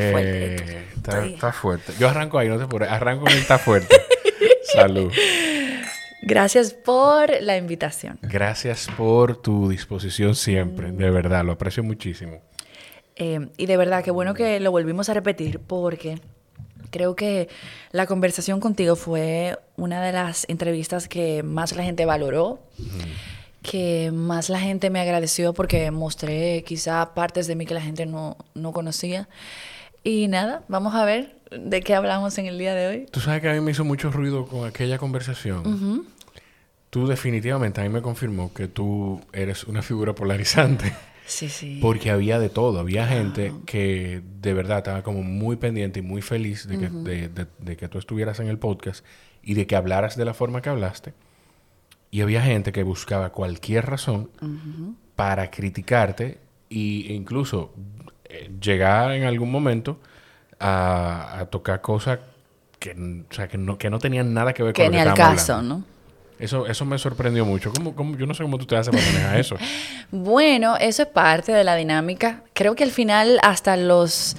Eh, está, fuerte. Yo arranco ahí, no te apures. Arranco en está fuerte. Salud. Gracias por la invitación. Gracias por tu disposición siempre. De verdad, lo aprecio muchísimo. Eh, y de verdad, qué bueno que lo volvimos a repetir porque creo que la conversación contigo fue una de las entrevistas que más la gente valoró que más la gente me agradeció porque mostré quizá partes de mí que la gente no, conocía. Y nada, vamos a ver de qué hablamos en el día de hoy. Tú sabes que a mí me hizo mucho ruido con aquella conversación. Tú definitivamente a mí me confirmó que tú eres una figura polarizante. Sí, sí. Porque había de todo. Había gente que de verdad estaba como muy pendiente y muy feliz de que, de que tú estuvieras en el podcast y de que hablaras de la forma que hablaste. Y había gente que buscaba cualquier razón para criticarte e incluso eh, llegar en algún momento a, tocar cosas que, o sea, que, no, que no tenían nada que ver con lo que ni al caso, ¿no? Eso, eso me sorprendió mucho. ¿Cómo, yo no sé cómo tú te haces para manejar eso. bueno, eso es parte de la dinámica. Creo que al final hasta los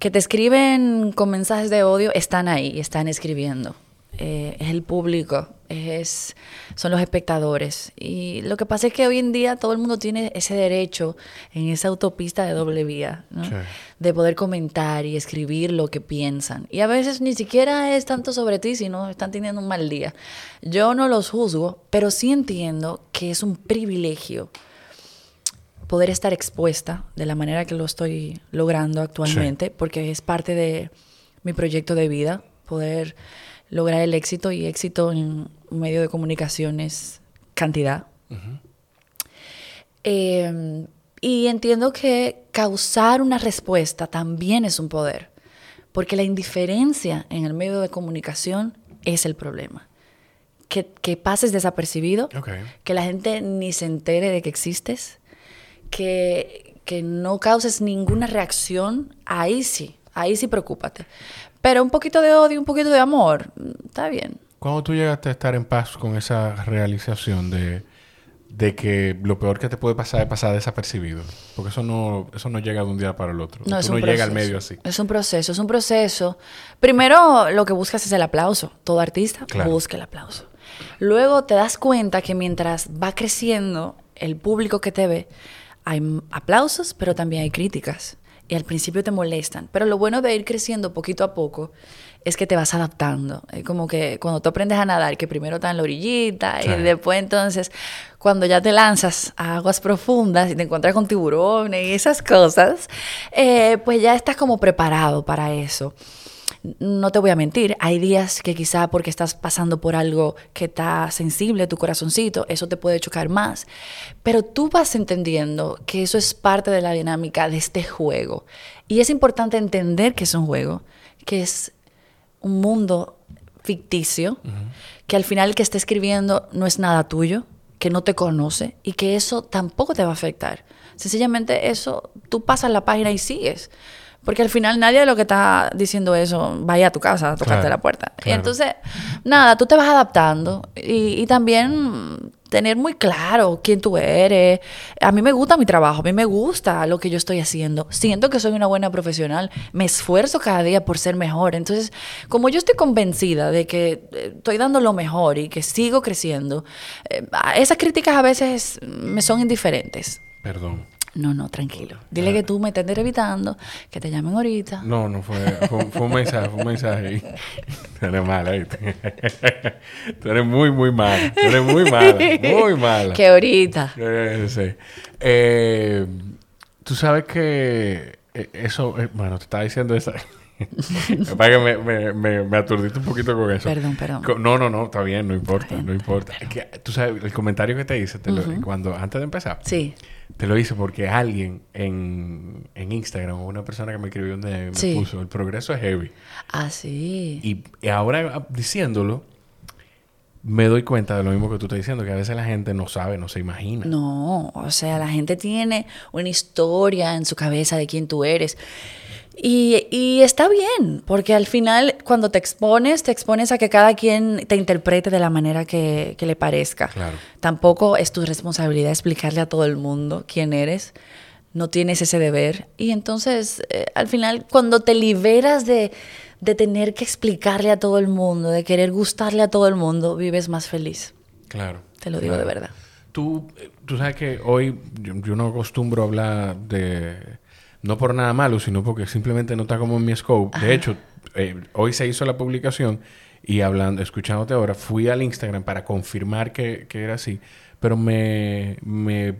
que te escriben con mensajes de odio están ahí, están escribiendo. Eh, es el público, es, son los espectadores. Y lo que pasa es que hoy en día todo el mundo tiene ese derecho en esa autopista de doble vía, de poder comentar y escribir lo que piensan. Y a veces ni siquiera es tanto sobre ti, sino están teniendo un mal día. Yo no los juzgo, pero sí entiendo que es un privilegio poder estar expuesta de la manera que lo estoy logrando actualmente, porque es parte de mi proyecto de vida, poder lograr el éxito y éxito en un medio de comunicaciones cantidad. Em, y entiendo que causar una respuesta también es un poder, porque la indiferencia en el medio de comunicación es el problema. Que, que pases desapercibido, que la gente ni se entere de que existes, que, que no causes ninguna reacción, ahí sí, ahí sí preocúpate. Pero un poquito de odio, un poquito de amor, está bien. ¿Cuándo tú llegaste a estar en paz con esa realización de, que lo peor que te puede pasar es pasar desapercibido? Porque eso no, eso no llega de un día para el otro. No, no llega al medio así. Es un proceso, es un proceso. Primero lo que buscas es el aplauso. Todo artista busca el aplauso. Luego te das cuenta que mientras va creciendo el público que te ve, hay aplausos, pero también hay críticas y al principio te molestan. Pero lo bueno de ir creciendo poquito a poco es que te vas adaptando. Es como que cuando tú aprendes a nadar, que primero está en la orillita y después entonces cuando ya te lanzas a aguas profundas y te encuentras con tiburones y esas cosas, eh, pues ya estás como preparado para eso no te voy a mentir, hay días que quizá porque estás pasando por algo que está sensible, tu corazoncito, eso te puede chocar más. Pero tú vas entendiendo que eso es parte de la dinámica de este juego. Y es importante entender que es un juego, que es un mundo ficticio, que al final el que está escribiendo no es nada tuyo, que no te conoce y que eso tampoco te va a afectar. Sencillamente eso, tú pasas la página y sigues. Porque al final nadie de lo que está diciendo eso vaya a tu casa a tocarte la puerta. Y entonces, nada, tú te vas adaptando y, también tener muy claro quién tú eres. A mí me gusta mi trabajo, a mí me gusta lo que yo estoy haciendo. Siento que soy una buena profesional, me esfuerzo cada día por ser mejor. Entonces, como yo estoy convencida de que eh, estoy dando lo mejor y que sigo creciendo, eh, esas críticas a veces me son indiferentes. Perdón. No, no, tranquilo. Dile que tú me estás evitando, que te llamen ahorita. No, no fue, fue, un mensaje, fue un mensaje. tú eres mala, ¿viste? tú eres muy, muy mala. Tú eres muy mala, muy mala. Que ahorita. sí. Eh, tú sabes que eh, eso, eh, bueno, te estaba diciendo esa. Me, me, me, me, aturdiste un poquito con eso. Perdón, perdón. No, no, no, está bien, no importa, no importa. Es que, tú sabes, el comentario que te hice te lo, cuando, antes de empezar. Sí. Te lo hice porque alguien en, en Instagram, una persona que me escribió, me puso, el progreso es heavy. Ah, sí. Y, ahora ah, diciéndolo, me doy cuenta de lo mismo que tú estás diciendo, que a veces la gente no sabe, no se imagina. No, o sea, la gente tiene una historia en su cabeza de quién tú eres. Y, está bien, porque al final cuando te expones, te expones a que cada quien te interprete de la manera que, le parezca. Tampoco es tu responsabilidad explicarle a todo el mundo quién eres. no tienes ese deber. Y entonces, eh, al final, cuando te liberas de, de tener que explicarle a todo el mundo, de querer gustarle a todo el mundo, vives más feliz. Claro. Te lo digo de verdad. Tú, tú sabes que hoy yo, no acostumbro a hablar de... No por nada malo, sino porque simplemente no está como en mi scope. De hecho, eh, hoy se hizo la publicación y hablando, escuchándote ahora, fui al Instagram para confirmar que, que era así, pero me, me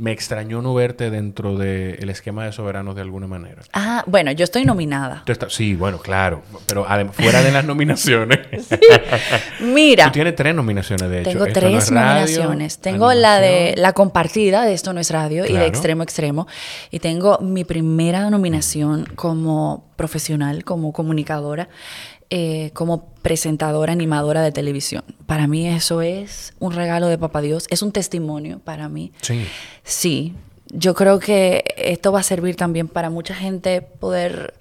me extrañó no verte dentro del esquema de soberanos de alguna manera. Ah, bueno, yo estoy nominada. sí, bueno, claro, pero fuera de las nominaciones. Mira. Tú tienes tres nominaciones, de hecho. Tengo tres nominaciones. tengo la de la compartida de Esto no es radio y de Extremo Extremo. Y tengo mi primera nominación como profesional, como comunicadora. Eh, como presentadora, animadora de televisión. Para mí eso es un regalo de Papá Dios, es un testimonio para mí. Sí. Sí, yo creo que esto va a servir también para mucha gente poder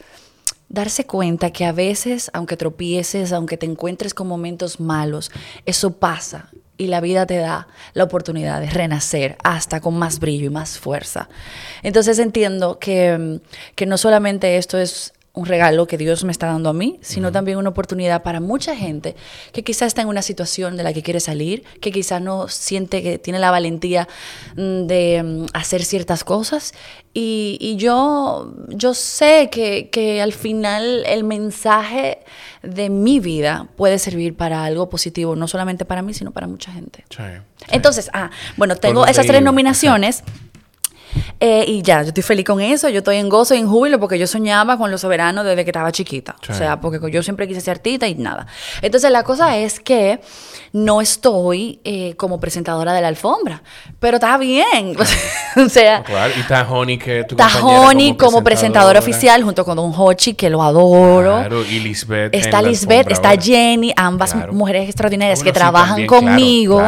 darse cuenta que a veces, aunque tropieces, aunque te encuentres con momentos malos, eso pasa y la vida te da la oportunidad de renacer hasta con más brillo y más fuerza. Entonces entiendo que, que no solamente esto es un regalo que Dios me está dando a mí, sino también una oportunidad para mucha gente que quizás está en una situación de la que quiere salir, que quizás no siente que tiene la valentía mm, de mm, hacer ciertas cosas. Y, yo, yo sé que, al final el mensaje de mi vida puede servir para algo positivo, no solamente para mí, sino para mucha gente. Entonces, ah, bueno, tengo esas tres nominaciones. Eh, y ya, yo estoy feliz con eso, yo estoy en gozo y en júbilo porque yo soñaba con los soberanos desde que estaba chiquita. O sea, porque yo siempre quise ser artista y nada. Entonces la cosa es que no estoy eh, como presentadora de la alfombra, pero está bien. o sea, claro. y está Honey que Está Honey como, presentadora oficial junto con Don Hochi, que lo adoro. Claro, y Lisbeth. Está Lisbeth, está Jenny, ambas mujeres extraordinarias que trabajan conmigo.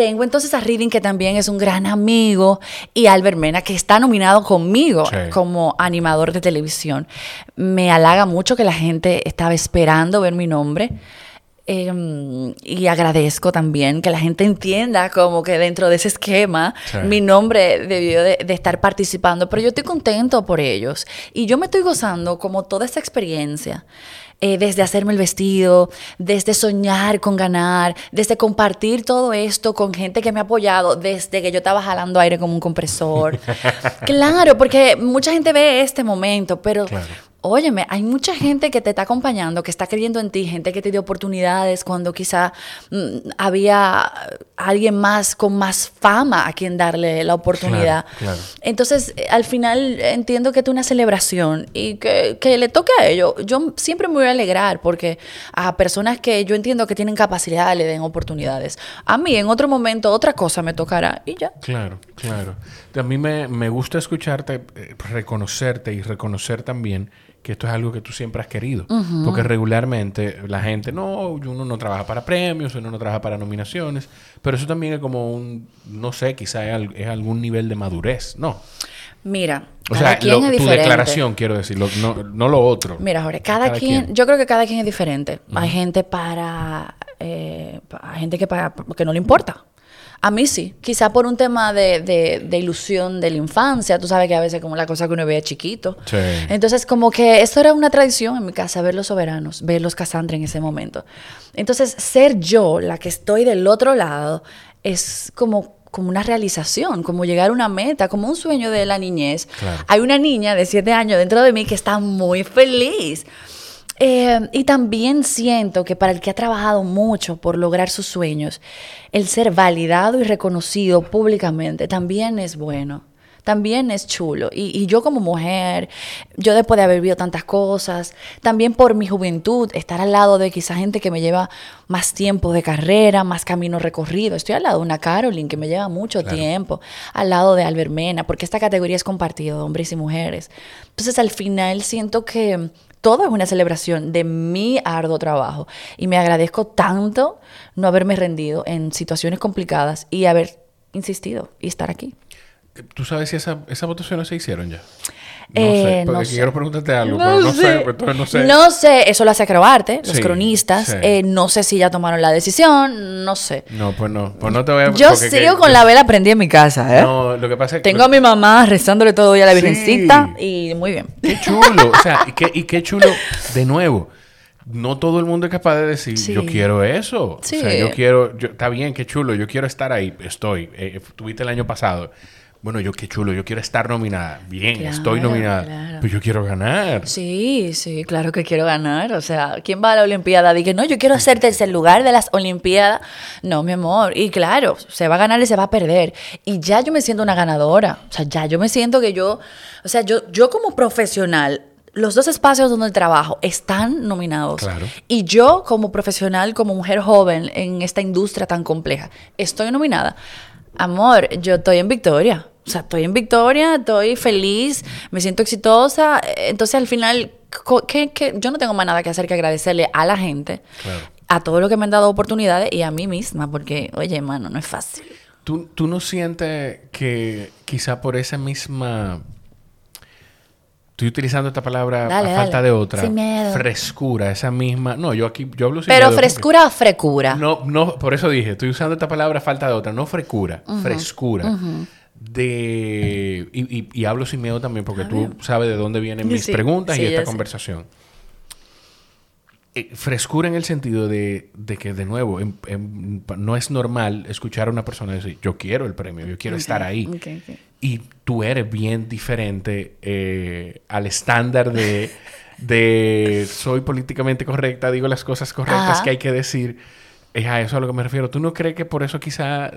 Tengo entonces a Reading, que también es un gran amigo, y Albert Mena, que está nominado conmigo como animador de televisión. Me halaga mucho que la gente estaba esperando ver mi nombre. Em, y agradezco también que la gente entienda como que dentro de ese esquema mi nombre debió de, estar participando, pero yo estoy contento por ellos y yo me estoy gozando como toda esta experiencia. Eh, desde hacerme el vestido, desde soñar con ganar, desde compartir todo esto con gente que me ha apoyado, desde que yo estaba jalando aire como un compresor. claro, porque mucha gente ve este momento, pero Óyeme, hay mucha gente que te está acompañando, que está creyendo en ti, gente que te dio oportunidades cuando quizá mm, había alguien más con más fama a quien darle la oportunidad. Entonces, eh, al final entiendo que es una celebración y que, que, le toque a ellos. Yo siempre me voy a alegrar porque a personas que yo entiendo que tienen capacidad le den oportunidades. A mí en otro momento otra cosa me tocará y ya. Claro, claro. A mí me, me gusta escucharte, eh, reconocerte y reconocer también que esto es algo que tú siempre has querido. Porque regularmente la gente, no, uno no trabaja para premios, uno no trabaja para nominaciones, pero eso también es como un, no sé, quizá es, algún nivel de madurez, ¿no? Mira, o sea, tu declaración, quiero decir, no, no, lo otro. Mira, Jorge, cada, quien, yo creo que cada quien es diferente. Hay gente para, eh, hay gente que, para, que no le importa. A mí sí, quizá por un tema de, de, ilusión de la infancia, tú sabes que a veces como la cosa que uno ve chiquito. Sí. Entonces como que esto era una tradición en mi casa, ver los soberanos, ver los Cassandra en ese momento. Entonces ser yo la que estoy del otro lado es como como una realización, como llegar a una meta, como un sueño de la niñez. Hay una niña de siete años dentro de mí que está muy feliz. Eh, y también siento que para el que ha trabajado mucho por lograr sus sueños, el ser validado y reconocido públicamente también es bueno también es chulo. Y, yo como mujer, yo después de haber vivido tantas cosas, también por mi juventud, estar al lado de quizá gente que me lleva más tiempo de carrera, más camino recorrido. Estoy al lado de una Caroline que me lleva mucho tiempo, al lado de Albert Mena, porque esta categoría es compartida, hombres y mujeres. Entonces al final siento que todo es una celebración de mi arduo trabajo y me agradezco tanto no haberme rendido en situaciones complicadas y haber insistido y estar aquí. ¿Tú sabes si esa, esas votaciones se hicieron ya? No sé, porque sé. quiero preguntarte algo, pero no sé, pues, no sé. No sé, eso lo hace Acrobarte, los cronistas. Eh, no sé si ya tomaron la decisión, no sé. No, pues no, pues no te voy a... Yo sigo con la vela prendida en mi casa, ¿eh? No, lo que pasa es que... Tengo a mi mamá rezándole todo día a la Virgencita y muy bien. Qué chulo, o sea, y qué, y qué chulo, de nuevo no todo el mundo es capaz de decir, yo quiero eso. O sea, yo quiero, está bien, qué chulo, yo quiero estar ahí, estoy. Eh, tuviste el año pasado. Bueno, yo qué chulo, yo quiero estar nominada. Bien, estoy nominada. Pero yo quiero ganar. Sí, sí, claro que quiero ganar. O sea, ¿quién va a la Olimpiada? Dije, no, yo quiero ser tercer lugar de las Olimpiadas. No, mi amor. Y claro, se va a ganar y se va a perder. Y ya yo me siento una ganadora. O sea, ya yo me siento que yo, o sea, yo, yo como profesional los dos espacios donde trabajo están nominados. Claro. Y yo, como profesional, como mujer joven en esta industria tan compleja, estoy nominada. Amor, yo estoy en victoria. O sea, estoy en victoria, estoy feliz, me siento exitosa. Entonces, al final, ¿qué, yo no tengo más nada que hacer que agradecerle a la gente, a todo lo que me han dado oportunidades y a mí misma, porque, oye, hermano, no es fácil. ¿Tú, tú no sientes que quizá por esa misma Estoy utilizando esta palabra a falta de otra. Sin miedo. Frescura, esa misma. No, yo aquí yo hablo sin Pero frescura o frecura. No, no, por eso dije, estoy usando esta palabra a falta de otra, no frecura, frescura. De y, hablo sin miedo también porque tú sabes de dónde vienen mis preguntas y esta conversación. Eh, frescura en el sentido de, que, de nuevo, no es normal escuchar a una persona decir, yo quiero el premio, yo quiero estar ahí. Y tú eres bien diferente eh, al estándar de, de, soy políticamente correcta, digo las cosas correctas que hay que decir. Es a eso a lo que me refiero. ¿Tú no crees que por eso quizá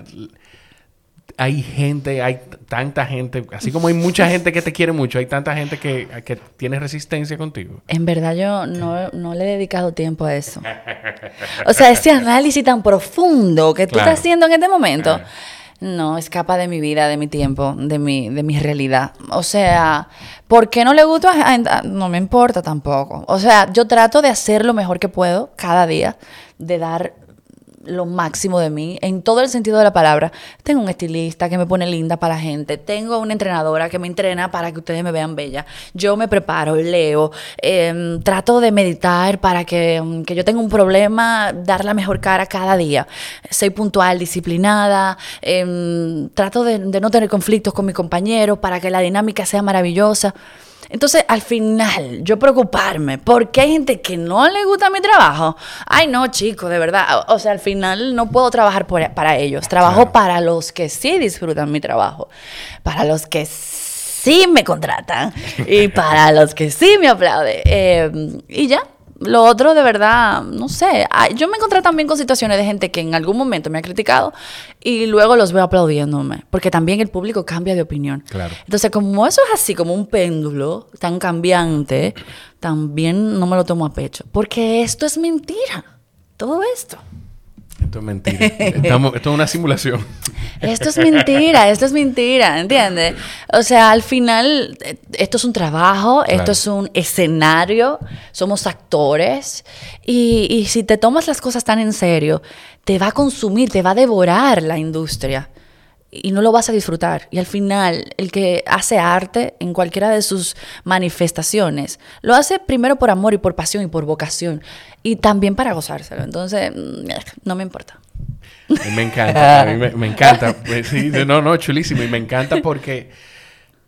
hay gente, hay tanta gente, así como hay mucha gente que te quiere mucho, hay tanta gente que, que tiene resistencia contigo. En verdad yo no, le he dedicado tiempo a eso. O sea, ese análisis tan profundo que tú estás haciendo en este momento, no escapa de mi vida, de mi tiempo, de mi, de mi realidad. O sea, ¿por qué no le gusta? No me importa tampoco. O sea, yo trato de hacer lo mejor que puedo cada día, de dar lo máximo de mí, en todo el sentido de la palabra. Tengo un estilista que me pone linda para la gente, tengo una entrenadora que me entrena para que ustedes me vean bella. Yo me preparo, leo, em, trato de meditar para que, em, que, yo tenga un problema, dar la mejor cara cada día. Soy puntual, disciplinada, em, trato de, de no tener conflictos con mi compañero para que la dinámica sea maravillosa. Entonces, al final, yo preocuparme, porque hay gente que no le gusta mi trabajo. Ay, no, chicos, de verdad. O sea, al final no puedo trabajar para ellos. Trabajo para los que sí disfrutan mi trabajo. Para los que sí me contratan. y para los que sí me aplauden. Eh, y ya, lo otro, de verdad, no sé. Yo me encontré también con situaciones de gente que en algún momento me ha criticado y luego los veo aplaudiéndome. Porque también el público cambia de opinión. Claro. Entonces, como eso es así, como un péndulo tan cambiante, también no me lo tomo a pecho. Porque esto es mentira. Todo esto. Esto es mentira. esto es una simulación. Esto es mentira, esto es mentira, ¿entiendes? O sea, al final, esto es un trabajo, esto es un escenario, somos actores, y, y si te tomas las cosas tan en serio, te va a consumir, te va a devorar la industria y no lo vas a disfrutar. Y al final, el que hace arte en cualquiera de sus manifestaciones, lo hace primero por amor y por pasión y por vocación, y también para gozárselo. Entonces, mm, no me importa. Me encanta, a mí me, encanta. Sí, no, no, chulísimo. Y me encanta porque,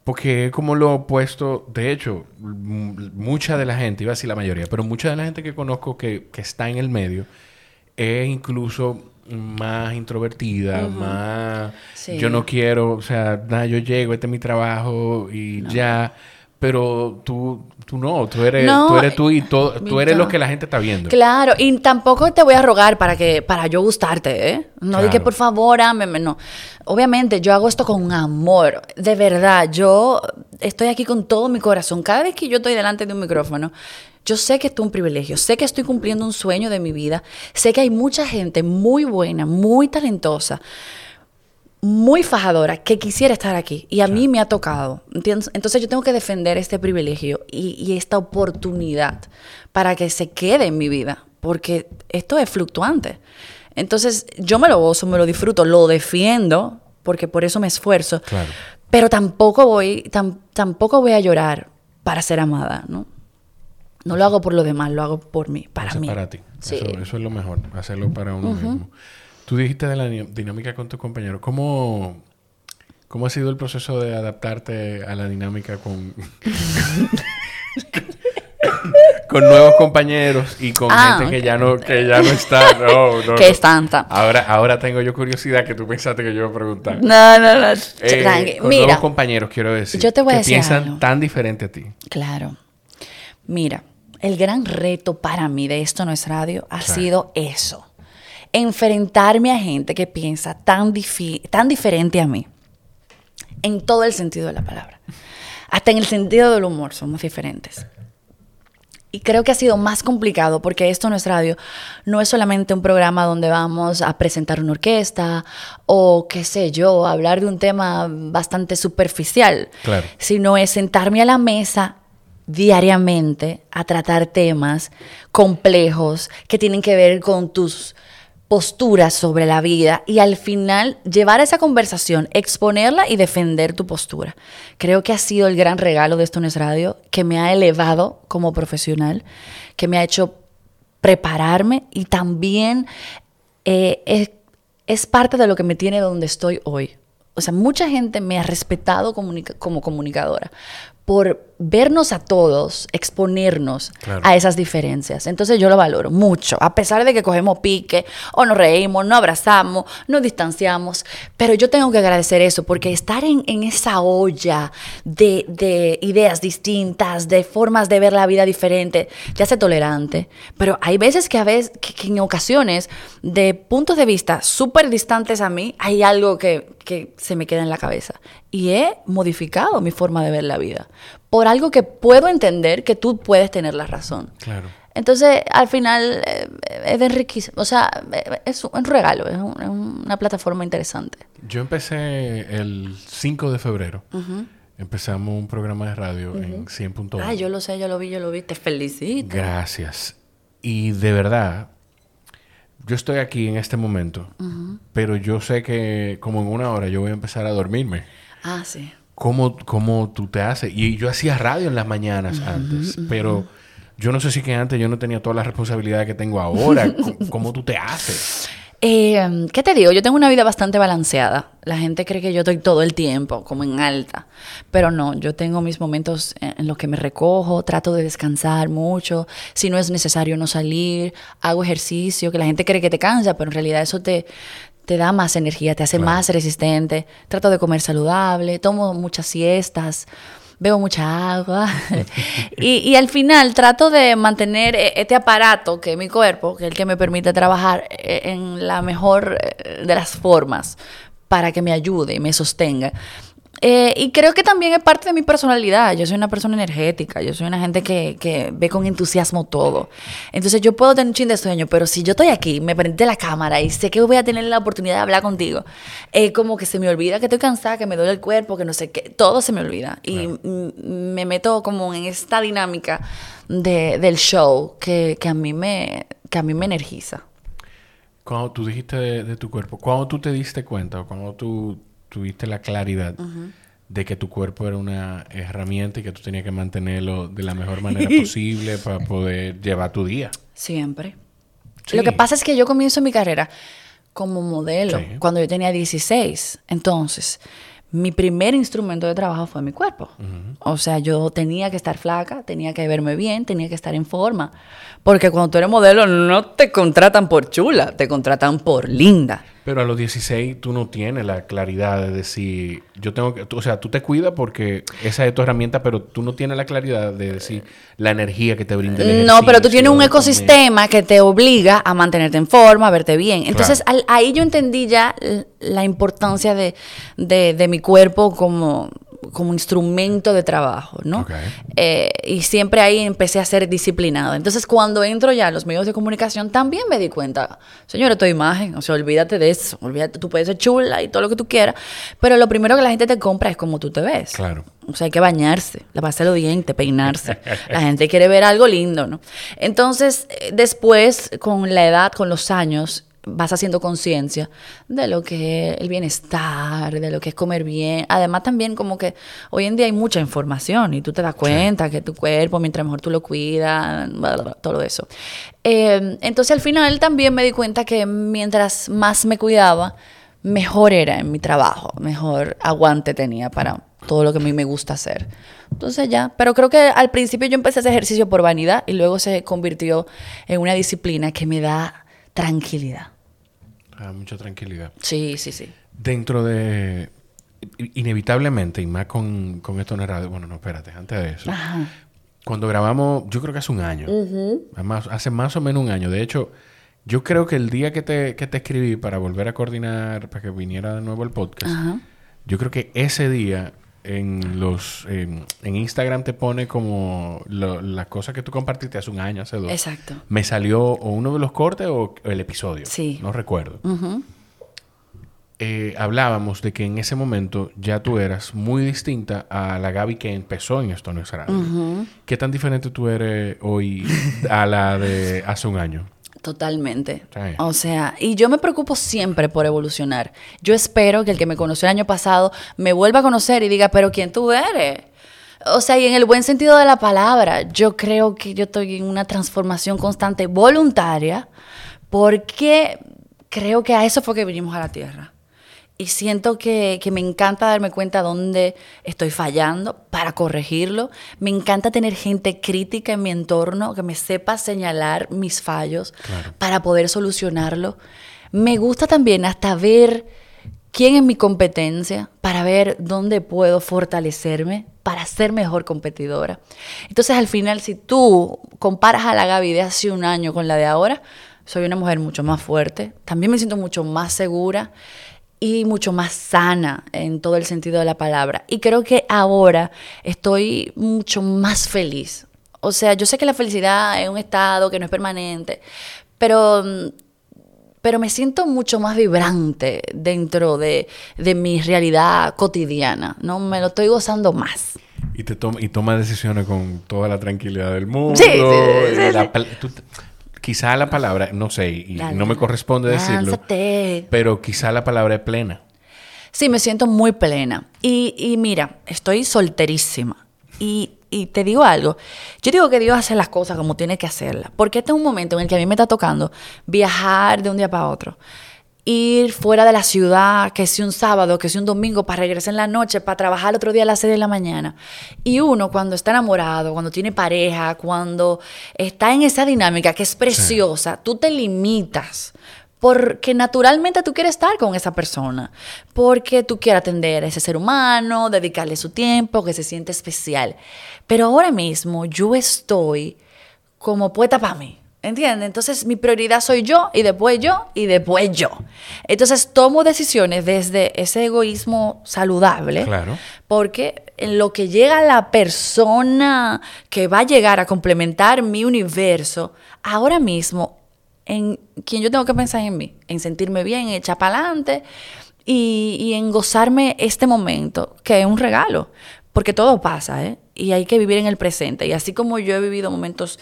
porque como lo he opuesto, de hecho, mucha de la gente, iba a decir la mayoría, pero mucha de la gente que conozco que, que está en el medio, es incluso más introvertida, más... Yo no quiero, o sea, nada, yo llego, este es mi trabajo y ya. Pero tú, tú no, tú eres, tú eres tú y todo, tú eres lo que la gente está viendo. Claro, y tampoco te voy a rogar para que, para yo gustarte, ¿eh? No claro. que por favor, ámeme, no. Obviamente, yo hago esto con amor, de verdad. Yo estoy aquí con todo mi corazón. Cada vez que yo estoy delante de un micrófono, yo sé que esto es un privilegio, sé que estoy cumpliendo un sueño de mi vida, sé que hay mucha gente muy buena, muy talentosa, muy fajadora que quisiera estar aquí y a mí me ha tocado. Entonces yo tengo que defender este privilegio y, esta oportunidad para que se quede en mi vida, porque esto es fluctuante. Entonces yo me lo gozo, me lo disfruto, lo defiendo, porque por eso me esfuerzo. pero tampoco voy, tampoco voy a llorar para ser amada, ¿no? No lo hago por lo demás, lo hago por mí, para mí. para ti. Eso, es lo mejor, hacerlo para uno mismo. Tú dijiste de la dinámica con tu compañero. ¿Cómo, ¿Cómo ha sido el proceso de adaptarte a la dinámica con... con nuevos compañeros y con ah, gente que ya no que ya no está no, no, que están ahora ahora tengo yo curiosidad que tú pensaste que yo iba a preguntar. No no no eh, con nuevos compañeros quiero decir yo te voy que a decir piensan tan diferente a ti. Claro. Mira el gran reto para mí de esto no es radio ha sido eso. Enfrentarme a gente que piensa tan, tan diferente a mí en todo el sentido de la palabra. Hasta en el sentido del humor somos diferentes. Y creo que ha sido más complicado porque esto no es radio, no es solamente un programa donde vamos a presentar una orquesta o qué sé yo, hablar de un tema bastante superficial, sino es sentarme a la mesa diariamente a tratar temas complejos que tienen que ver con tus posturas sobre la vida y al final llevar esa conversación, exponerla y defender tu postura. Creo que ha sido el gran regalo de esto es radio, que me ha elevado como profesional, que me ha hecho prepararme y también eh, es, es, parte de lo que me tiene donde estoy hoy. O sea, mucha gente me ha respetado como comunicadora por vernos a todos, exponernos a esas diferencias. Entonces yo lo valoro mucho, a pesar de que cogemos pique, o nos reímos, no abrazamos, nos distanciamos, pero yo tengo que agradecer eso, porque estar en, esa olla de, ideas distintas, de formas de ver la vida diferente, te hace tolerante, pero hay veces que a veces, que en ocasiones, de puntos de vista súper distantes a mí, hay algo que, que se me queda en la cabeza. Y he modificado mi forma de ver la vida por algo que puedo entender que tú puedes tener la razón. Claro. Entonces, al final, eh, es enriquecimiento. O sea, es un regalo, es, una plataforma interesante. Yo empecé el 5 de febrero. Empezamos un programa de radio en 100.1. Ah, yo lo sé, yo lo vi, yo lo vi. Te felicito. Gracias. Y de verdad, yo estoy aquí en este momento, pero yo sé que como en una hora yo voy a empezar a dormirme. Ah, sí. ¿Cómo, cómo tú te haces? Y yo hacía radio en las mañanas antes, pero yo no sé si que antes yo no tenía todas las responsabilidades que tengo ahora. ¿Cómo, tú te haces? Eh, ¿Qué te digo? Yo tengo una vida bastante balanceada. La gente cree que yo estoy todo el tiempo, como en alta. Pero no, yo tengo mis momentos en los que me recojo, trato de descansar mucho. Si no es necesario, no salir. Hago ejercicio, que la gente cree que te cansa, pero en realidad eso te, te da más energía, te hace más resistente. Trato de comer saludable, tomo muchas siestas, bebo mucha agua. y, al final trato de mantener e, este aparato que es mi cuerpo, que es el que me permite trabajar eh, en la mejor eh, de las formas para que me ayude y me sostenga. Eh, y creo que también es parte de mi personalidad. Yo soy una persona energética, yo soy una gente que, que ve con entusiasmo todo. Entonces yo puedo tener un chin de sueño, pero si yo estoy aquí, me prende la cámara y sé que voy a tener la oportunidad de hablar contigo, es como que se me olvida que estoy cansada, que me duele el cuerpo, que no sé qué, todo se me olvida. Y me meto como en esta dinámica de, del show que, que, a mí me, que a mí me energiza. Cuando tú dijiste de, de tu cuerpo, ¿cuándo tú te diste cuenta o cuando tú tuviste la claridad de que tu cuerpo era una herramienta y que tú tenías que mantenerlo de la mejor manera posible para poder llevar tu día. Siempre. Lo que pasa es que yo comienzo mi carrera como modelo cuando yo tenía 16. Entonces, mi primer instrumento de trabajo fue mi cuerpo. O sea, yo tenía que estar flaca, tenía que verme bien, tenía que estar en forma. Porque cuando tú eres modelo no te contratan por chula, te contratan por linda. Pero a los 16 tú no tienes la claridad de decir, yo tengo que, o sea, tú te cuidas porque esa es tu herramienta, pero tú no tienes la claridad de decir la energía que te brinda el No, pero tú tienes un ecosistema que te obliga a mantenerte en forma, a verte bien. Entonces ahí yo entendí ya la importancia de, de mi cuerpo como como instrumento de trabajo, ¿no? Eh, y siempre ahí empecé a ser disciplinada. Entonces, cuando entro ya a los medios de comunicación, también me di cuenta, señora, tu imagen, o sea, olvídate de eso, olvídate, tú puedes ser chula y todo lo que tú quieras, pero lo primero que la gente te compra es como tú te ves. Claro. O sea, hay que bañarse, lavarse los dientes, peinarse. La gente quiere ver algo lindo, ¿no? Entonces, eh, después, con la edad, con los años, vas haciendo conciencia de lo que es el bienestar, de lo que es comer bien. Además también como que hoy en día hay mucha información y tú te das cuenta que tu cuerpo, mientras mejor tú lo cuidas, todo eso. Eh, entonces al final también me di cuenta que mientras más me cuidaba, mejor era en mi trabajo, mejor aguante tenía para todo lo que a mí me gusta hacer. Entonces ya, pero creo que al principio yo empecé ese ejercicio por vanidad y luego se convirtió en una disciplina que me da tranquilidad. Ah, mucha tranquilidad. Sí, sí, sí. Dentro de, inevitablemente, y más con, con esto en el radio, bueno, no, espérate, antes de eso. Cuando grabamos, yo creo que hace un año, hace más o menos un año, de hecho, yo creo que el día que te, que te escribí para volver a coordinar, para que viniera de nuevo el podcast, yo creo que ese día en los en, Instagram te pone como las cosas que tú compartiste hace un año, hace dos. Exacto. Me salió o uno de los cortes o el episodio. Sí. No recuerdo. Eh, hablábamos de que en ese momento ya tú eras muy distinta a la Gaby que empezó en esto no es ¿Qué tan diferente tú eres hoy a la de hace un año? Totalmente. O sea, y yo me preocupo siempre por evolucionar. Yo espero que el que me conoció el año pasado me vuelva a conocer y diga, pero ¿quién tú eres? O sea, y en el buen sentido de la palabra, yo creo que yo estoy en una transformación constante voluntaria porque creo que a eso fue que vinimos a la Tierra y siento que, me encanta darme cuenta dónde estoy fallando para corregirlo. Me encanta tener gente crítica en mi entorno que me sepa señalar mis fallos para poder solucionarlo. Me gusta también hasta ver quién es mi competencia para ver dónde puedo fortalecerme para ser mejor competidora. Entonces al final si tú comparas a la Gaby de hace un año con la de ahora, soy una mujer mucho más fuerte, también me siento mucho más segura y mucho más sana en todo el sentido de la palabra. Y creo que ahora estoy mucho más feliz. O sea, yo sé que la felicidad es un estado que no es permanente, pero, pero me siento mucho más vibrante dentro de, mi realidad cotidiana, ¿no? Me lo estoy gozando más. Y, te toma, y toma decisiones con toda la tranquilidad del mundo. Sí, sí, sí, quizá la palabra, no sé, y no me corresponde decirlo, pero quizá la palabra es plena. Sí, me siento muy plena. Y, mira, estoy solterísima. Y, y, te digo algo, yo digo que Dios hace las cosas como tiene que hacerlas, porque este es un momento en el que a mí me está tocando viajar de un día para otro ir fuera de la ciudad, que si un sábado, que si un domingo, para regresar en la noche, para trabajar el otro día a las 6 de la mañana. Y uno cuando está enamorado, cuando tiene pareja, cuando está en esa dinámica que es preciosa, tú te limitas. Porque naturalmente tú quieres estar con esa persona, porque tú quieres atender a ese ser humano, dedicarle su tiempo, que se siente especial. Pero ahora mismo yo estoy como poeta para mí. ¿Entiendes? Entonces mi prioridad soy yo y después yo y después yo. Entonces tomo decisiones desde ese egoísmo saludable. Claro. Porque en lo que llega la persona que va a llegar a complementar mi universo, ahora mismo, en quien yo tengo que pensar en mí, en sentirme bien, en echar para adelante y, y en gozarme este momento, que es un regalo. Porque todo pasa, ¿eh? Y hay que vivir en el presente. Y así como yo he vivido momentos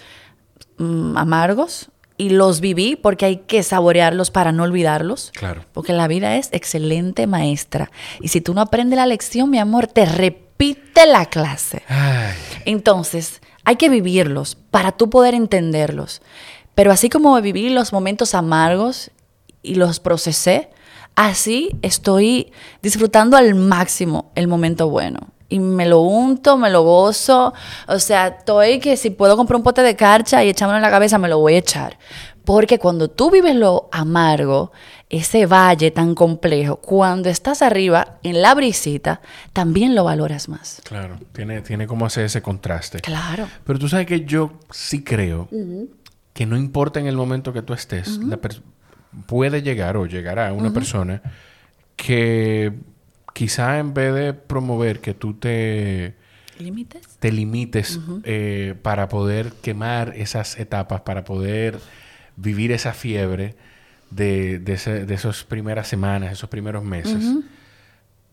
Mm, amargos y los viví porque hay que saborearlos para no olvidarlos. Claro. Porque la vida es excelente maestra. Y si tú no aprendes la lección, mi amor, te repite la clase. Entonces, hay que vivirlos para tú poder entenderlos. Pero así como viví los momentos amargos y los procesé, así estoy disfrutando al máximo el momento bueno y me lo unto, me lo gozo. O sea, estoy que si puedo comprar un pote de carcha y echármelo en la cabeza, me lo voy a echar. Porque cuando tú vives lo amargo, ese valle tan complejo, cuando estás arriba en la brisita, también lo valoras más. Claro, tiene, tiene como hacer ese contraste. Claro. Pero tú sabes que yo sí creo que no importa en el momento que tú estés, puede llegar o llegará una persona que quizá en vez de promover que tú te limites, te limites eh, para poder quemar esas etapas, para poder vivir esa fiebre de, de, esas primeras semanas, esos primeros meses,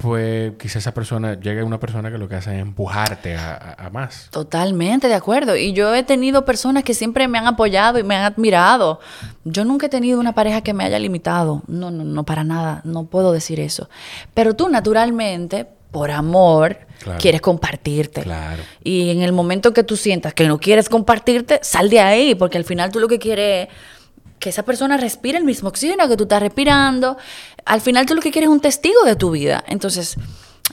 pues quizá esa persona llegue a una persona que lo que hace es empujarte a, más. Totalmente de acuerdo. Y yo he tenido personas que siempre me han apoyado y me han admirado. Yo nunca he tenido una pareja que me haya limitado. No, no, no, para nada. No puedo decir eso. Pero tú naturalmente, por amor, quieres compartirte. Claro. Y en el momento que tú sientas que no quieres compartirte, sal de ahí, porque al final tú lo que quieres es que esa persona respire el mismo oxígeno que tú estás respirando. Al final tú lo que quieres es un testigo de tu vida. Entonces,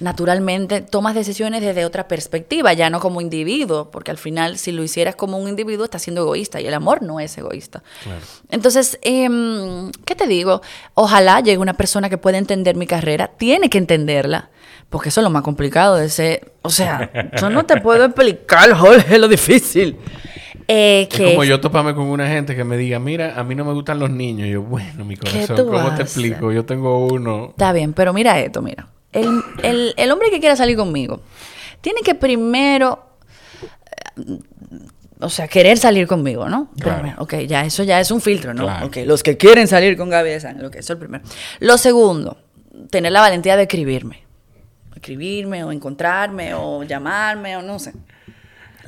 naturalmente tomas decisiones desde otra perspectiva, ya no como individuo, porque al final si lo hicieras como un individuo estás siendo egoísta y el amor no es egoísta. Entonces, em, ¿qué te digo? Ojalá llegue una persona que pueda entender mi carrera, tiene que entenderla, porque eso es lo más complicado de ser, o sea, yo no te puedo explicar, Jorge, lo difícil. Eh, es como yo toparme con una gente que me diga, mira, a mí no me gustan los niños. Y yo, bueno, mi corazón, ¿cómo te explico? Yo tengo uno. Está bien, pero mira esto, mira. El, hombre que quiera salir conmigo tiene que primero, eh, o sea, querer salir conmigo, ¿no? Claro. ok, ya, eso ya es un filtro, ¿no? Ok, los que quieren salir con Gaby de Sangre, ok, eso es el primero. Lo segundo, tener la valentía de escribirme. Escribirme o encontrarme o llamarme o no sé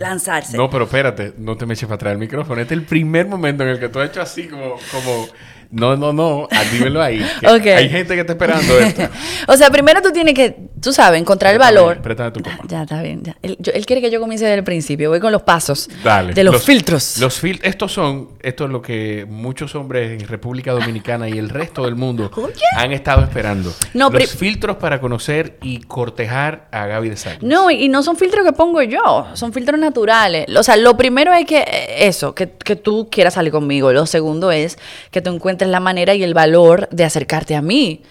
lanzarse. No, pero espérate, no te me eches para atrás el micrófono. Este es el primer momento en el que tú has hecho así como, como no, no, no, dímelo ahí. Hay gente que está esperando esto. o sea, primero tú tienes que, tú sabes, encontrar el valor. Préstame tu copa. Ya, está bien. Él, quiere que yo comience desde el principio. Voy con los pasos. Dale. De los, filtros. Los fil estos son, esto es lo que muchos hombres en República Dominicana y el resto del mundo han estado esperando. No, los filtros para conocer y cortejar a Gaby de Sánchez. No, y, no son filtros que pongo yo, son filtros naturales. O sea, lo primero es que eh, eso, que, que tú quieras salir conmigo. Lo segundo es que tú encuentres la manera y el valor de acercarte a mí.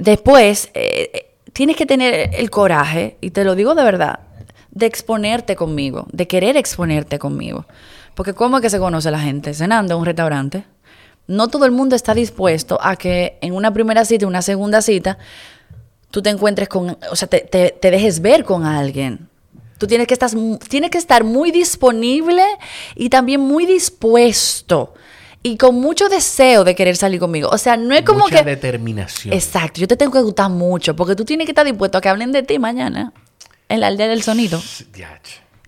Después, eh, tienes que tener el coraje, y te lo digo de verdad, de exponerte conmigo, de querer exponerte conmigo. Porque ¿cómo es que se conoce la gente? Cenando en un restaurante. No todo el mundo está dispuesto a que en una primera cita, una segunda cita, tú te encuentres con, o sea, te, te dejes ver con alguien. Tú tienes que, estar, tienes que estar muy disponible y también muy dispuesto y con mucho deseo de querer salir conmigo. O sea, no es como Mucha determinación. Exacto, yo te tengo que gustar mucho porque tú tienes que estar dispuesto a que hablen de ti mañana en la aldea del sonido.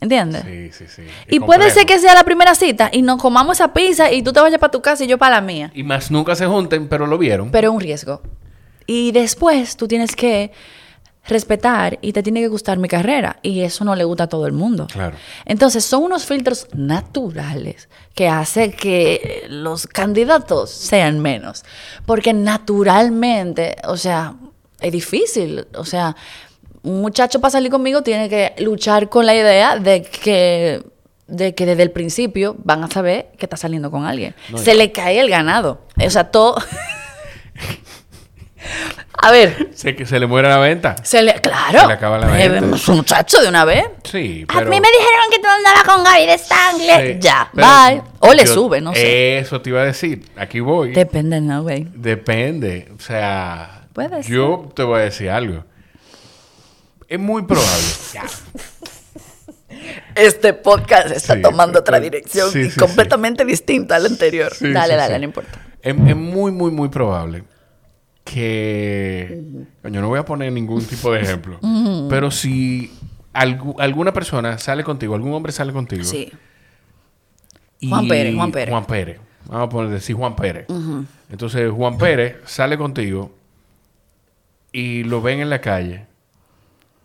¿Entiendes? Sí, sí, sí. y puede ser que sea la primera cita y nos comamos esa pizza y tú te vayas para tu casa y yo para la mía. Y más nunca se junten, pero lo vieron. Pero es un riesgo. Y después tú tienes que respetar y te tiene que gustar mi carrera. Y eso no le gusta a todo el mundo. Claro. Entonces, son unos filtros naturales que hacen que los candidatos sean menos. Porque naturalmente, o sea, es difícil. O sea, un muchacho para salir conmigo tiene que luchar con la idea de que de que desde el principio van a saber que está saliendo con alguien. Se le cae el ganado. O sea, todo... A ver. Se, que se le muere la venta. Se le, claro. Se le acaba la venta. un muchacho de una vez. Sí, pero... A mí me dijeron que tú andabas con Gaby de sangre. ya, bye. O le sube, no sé. Eso te iba a decir. Aquí voy. Depende, ¿no, güey? Depende. O sea... Puede ser. Yo te voy a decir algo. Es muy probable. Este podcast está tomando otra dirección completamente distinta al anterior. dale, dale, no importa. es muy, muy, muy probable que... Yo no voy a poner ningún tipo de ejemplo. Pero si alguna persona sale contigo, algún hombre sale contigo. Sí. Juan Pérez, Juan Pérez. Juan Pérez. Vamos a poner, decir Juan Pérez. Entonces, Juan Pérez sale contigo y lo ven en la calle.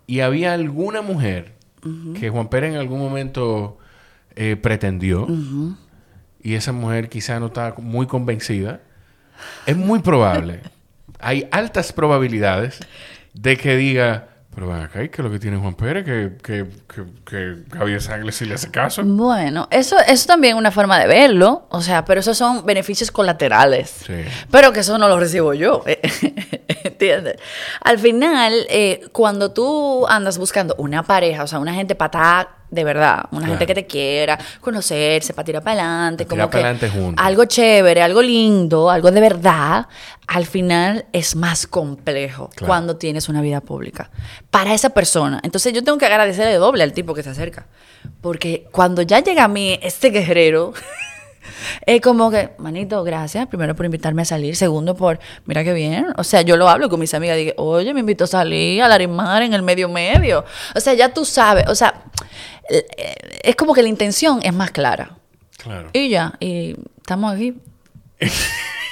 Y había alguna mujer que Juan Pérez en algún momento eh, pretendió. Y esa mujer quizá no estaba muy convencida. Es muy probable hay altas probabilidades de que diga, pero ven acá, ¿qué es lo que tiene Juan Pérez? Que, que, que, que Javier Sangles sí le hace caso. Bueno, eso, eso también es una forma de verlo. O sea, pero esos son beneficios colaterales. Sí. Pero que eso no lo recibo yo. ¿Entiendes? Al final, eh, cuando tú andas buscando una pareja, o sea, una gente patada de verdad, una gente que te quiera, conocerse, para tirar para adelante, como que algo chévere, algo lindo, algo de verdad, al final es más complejo cuando tienes una vida pública para esa persona. Entonces yo tengo que agradecerle doble al tipo que se acerca, porque cuando ya llega a mí este guerrero Es como que, manito, gracias. Primero por invitarme a salir. Segundo por, mira qué bien. O sea, yo lo hablo con mis amigas. Digo, oye, me invito a salir a la Larimar en el medio medio. O sea, ya tú sabes. O sea, eh, es como que la intención es más clara. Claro. Y ya, y estamos aquí.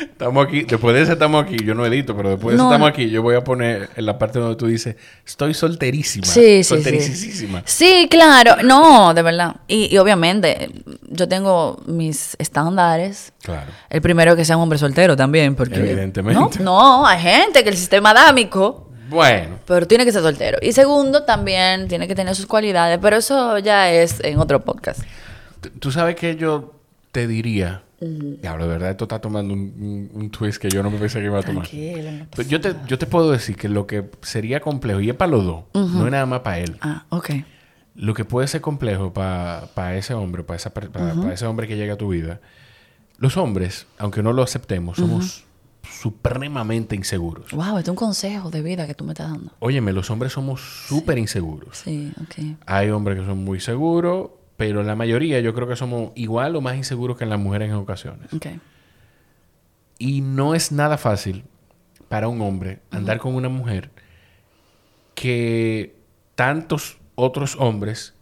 Estamos aquí, después de ese estamos aquí, yo no edito, pero después de ese No, estamos aquí, yo voy a poner en la parte donde tú dices, estoy solterísima. Sí, sí, Solterísima. Sí, claro. No, de verdad. Y, y obviamente, yo tengo mis estándares. Claro. El primero que sea un hombre soltero también, porque... Evidentemente. No, no, hay gente que el sistema adámico... Bueno, Pero tiene que ser soltero. Y segundo, también tiene que tener sus cualidades. Pero eso ya es en otro podcast. tú sabes que yo te diría, diablo, de verdad esto está tomando un, un- un twist que yo no me pensé que iba a tomar. Pero yo te, yo te puedo decir que lo que sería complejo, y es para los dos, no es nada más para él. Ah, ok. Lo que puede ser complejo para ese hombre, para ese hombre que llega a tu vida, los hombres, aunque no lo aceptemos, somos supremamente inseguros. Wow, este es un consejo de vida que tú me estás dando. Óyeme, los hombres somos súper inseguros. Sí, ok. Hay hombres que son muy seguros, pero la mayoría yo creo que somos igual o más inseguros que las mujeres en ocasiones. Ok. Y no es nada fácil para un hombre andar con una mujer que tantos otros hombres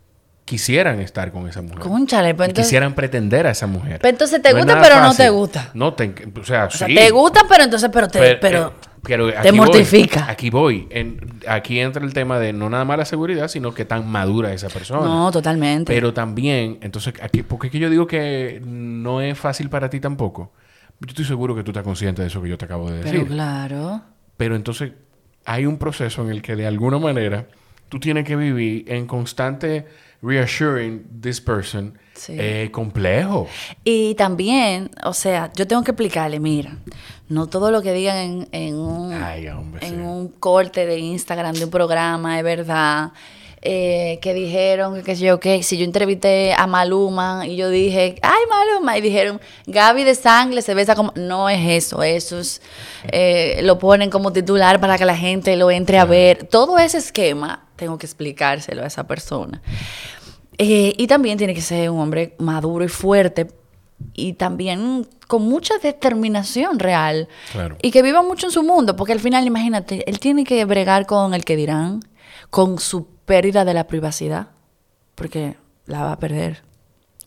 quisieran estar con esa mujer. Cónchale, pues entonces... quisieran pretender a esa mujer. Pero entonces te No gusta, pero no te gusta. No te... O sea, O sea, sí. te gusta, pero entonces, pero te... Pero, eh, pero te voy. mortifica. aquí voy. En- aquí entra el tema de no nada más la seguridad, sino que tan madura esa persona. no, totalmente. Pero también, entonces, aquí, porque es que yo digo que no es fácil para ti tampoco. Yo estoy seguro que tú estás consciente de eso que yo te acabo de decir. Pero claro. Pero entonces hay un proceso en el que de alguna manera tú tienes que vivir en constante reassuring this person Sí. eh, complejo. Y también, o sea, yo tengo que explicarle, mira, no todo lo que digan en, en un, Ay, hombre, en sí. un corte de Instagram de un programa es verdad. Eh, que dijeron que yo qué, si yo entrevisté a Maluma y yo dije, ay Maluma, y dijeron, Gaby de Sangre se besa como, no es eso, eso es, eh, lo ponen como titular para que la gente lo entre a ver. Todo ese esquema tengo que explicárselo a esa persona. Eh, y también tiene que ser un hombre maduro y fuerte y también con mucha determinación real. Claro. Y que viva mucho en su mundo, porque al final, imagínate, él tiene que bregar con el que dirán, con su pérdida de la privacidad, porque la va a perder.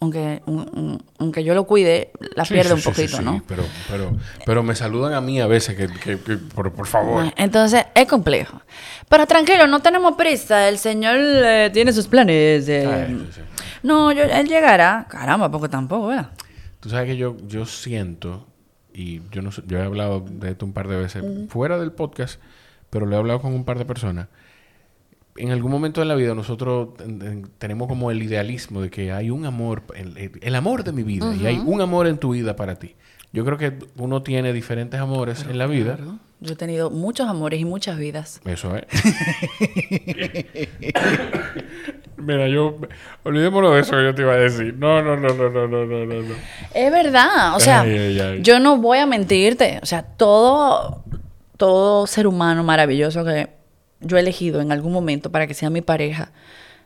Aunque, un- un- aunque yo lo cuide, la Sí, pierde sí, un poquito, sí, ¿no? Pero, pero, pero me saludan a mí a veces que, que- que- por, por favor. Entonces, es complejo. Pero tranquilo, no tenemos prisa. El señor eh, tiene sus planes. eh. Ay, sí. No, yo- él llegará. Caramba, porque tampoco, ¿verdad? Tú sabes que yo, yo siento, y yo no yo he hablado de esto un par de veces fuera del podcast, pero lo he hablado con un par de personas. En algún momento de la vida nosotros en- en- tenemos como el idealismo de que hay un amor, el, el amor de mi vida, y hay un amor en tu vida para ti. Yo creo que uno tiene diferentes amores en la vida. Yo he tenido muchos amores y muchas vidas. Eso es. Mira, yo... Olvidémonos de eso que yo te iba a decir. No, no, no, no, no, no, no, no. no. Es verdad, o sea, Ay, ay, ay. yo no voy a mentirte, o sea, todo, todo ser humano maravilloso que yo he elegido en algún momento para que sea mi pareja,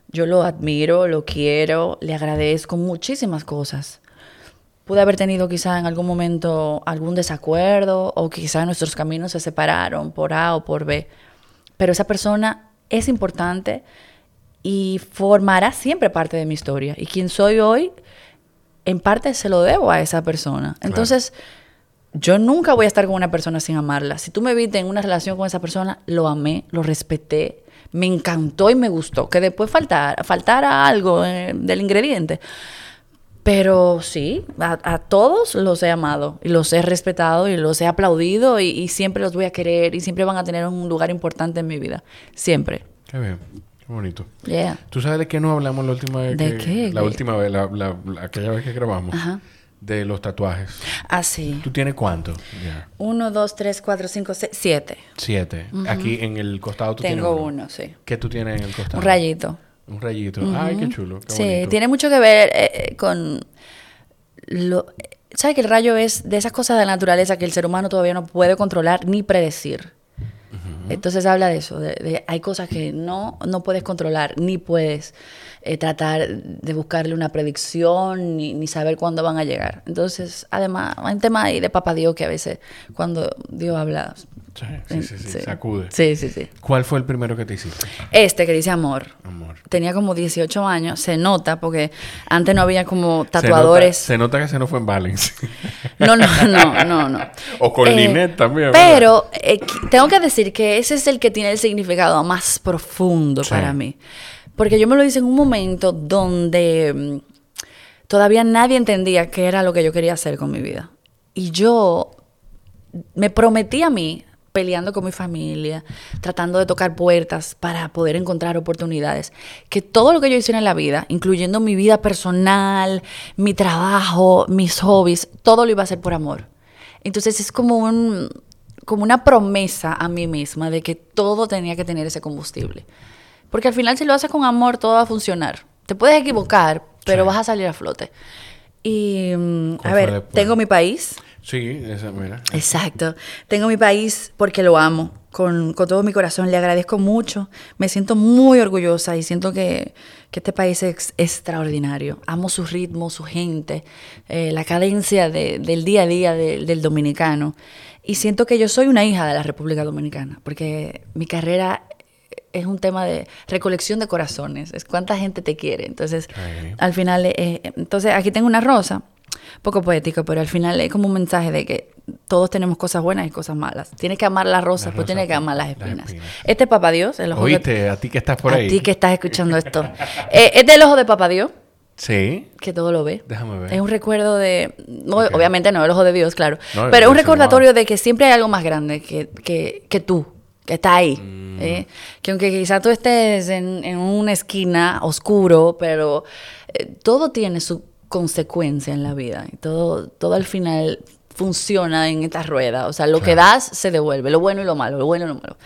yo lo admiro, lo quiero, le agradezco muchísimas cosas. Pude haber tenido quizá en algún momento algún desacuerdo o quizá nuestros caminos se separaron por A o por B, pero esa persona es importante y formará siempre parte de mi historia. Y quien soy hoy, en parte se lo debo a esa persona. Entonces, yo nunca voy a estar con una persona sin amarla. Si tú me viste en una relación con esa persona, lo amé, lo respeté, me encantó y me gustó. Que después faltara, faltara algo eh, del ingrediente. Pero sí, a, a todos los he amado y los he respetado y los he aplaudido y, y siempre los voy a querer y siempre van a tener un lugar importante en mi vida. Siempre. Qué bien. Qué bonito. Yeah. ¿Tú sabes de qué nos hablamos la última vez? ¿De que- qué? La ¿De- última vez, la, la- la- aquella vez que grabamos. Ajá. De los tatuajes. Así. ¿Tú tienes cuánto? Uno, dos, tres, cuatro, cinco, seis, siete. Siete. Aquí en el costado tú tienes Tengo uno. uno, sí. ¿Qué tú tienes en el costado? Un rayito. Un rayito. Ay, qué chulo. Qué Sí, bonito. tiene mucho que ver eh, eh, con lo... ¿Sabes que el rayo es de esas cosas de la naturaleza que el ser humano todavía no puede controlar ni predecir? Entonces habla de eso, de, hay cosas que no, no puedes controlar, ni puedes eh, tratar de buscarle una predicción, ni, saber cuándo van a llegar. Entonces, además, hay un tema ahí de Papá Dios que a veces cuando Dios habla, Sí, sí, sí, sacude. Sí, sí, sí. ¿Cuál fue el primero que te hiciste? Este que dice amor. Amor. Tenía como 18 años, se nota, porque antes no había como tatuadores. Se nota, que se no fue en Valence. No, no, no, no, no. o con eh, también. Pero eh, tengo que decir que ese es el que tiene el significado más profundo para mí. Porque yo me lo hice en un momento donde mm, todavía nadie entendía qué era lo que yo quería hacer con mi vida. Y yo me prometí a mí peleando con mi familia, tratando de tocar puertas para poder encontrar oportunidades. Que todo lo que yo hice en la vida, incluyendo mi vida personal, mi trabajo, mis hobbies, todo lo iba a hacer por amor. Entonces es como un como una promesa a mí misma de que todo tenía que tener ese combustible. Porque al final si lo haces con amor todo va a funcionar. Te puedes equivocar, pero vas a salir a flote. Y mm, a ver, tengo mi país, Sí, esa, mira. Exacto. Tengo mi país porque lo amo, con, todo mi corazón. Le agradezco mucho. Me siento muy orgullosa y siento que, este país es extraordinario. Amo su ritmo, su gente, eh, la cadencia del día a día del dominicano. Y siento que yo soy una hija de la República Dominicana, porque mi carrera es un tema de recolección de corazones, es cuánta gente te quiere. Entonces, al final, eh, entonces aquí tengo una rosa poco poético, pero al final es como un mensaje de que todos tenemos cosas buenas y cosas malas. Tienes que amar las rosas, pero tienes que amar las espinas. Este es Papá Dios. El ojo Oíste, a ti que estás por ahí. A ti que estás escuchando esto. eh, es del ojo de Papá Dios. Sí. Que todo lo ve. Déjame ver. Es un recuerdo de. Obviamente no, el ojo de Dios, claro. pero es un recordatorio de que siempre hay algo más grande que, que, que tú, que está ahí. Mm. ¿eh? Que aunque quizá tú estés en, en una esquina oscuro, pero eh, todo tiene su consecuencia en la vida. Y todo, todo al final funciona en esta rueda. O sea, lo que das se devuelve, lo bueno y lo malo, lo bueno y lo malo.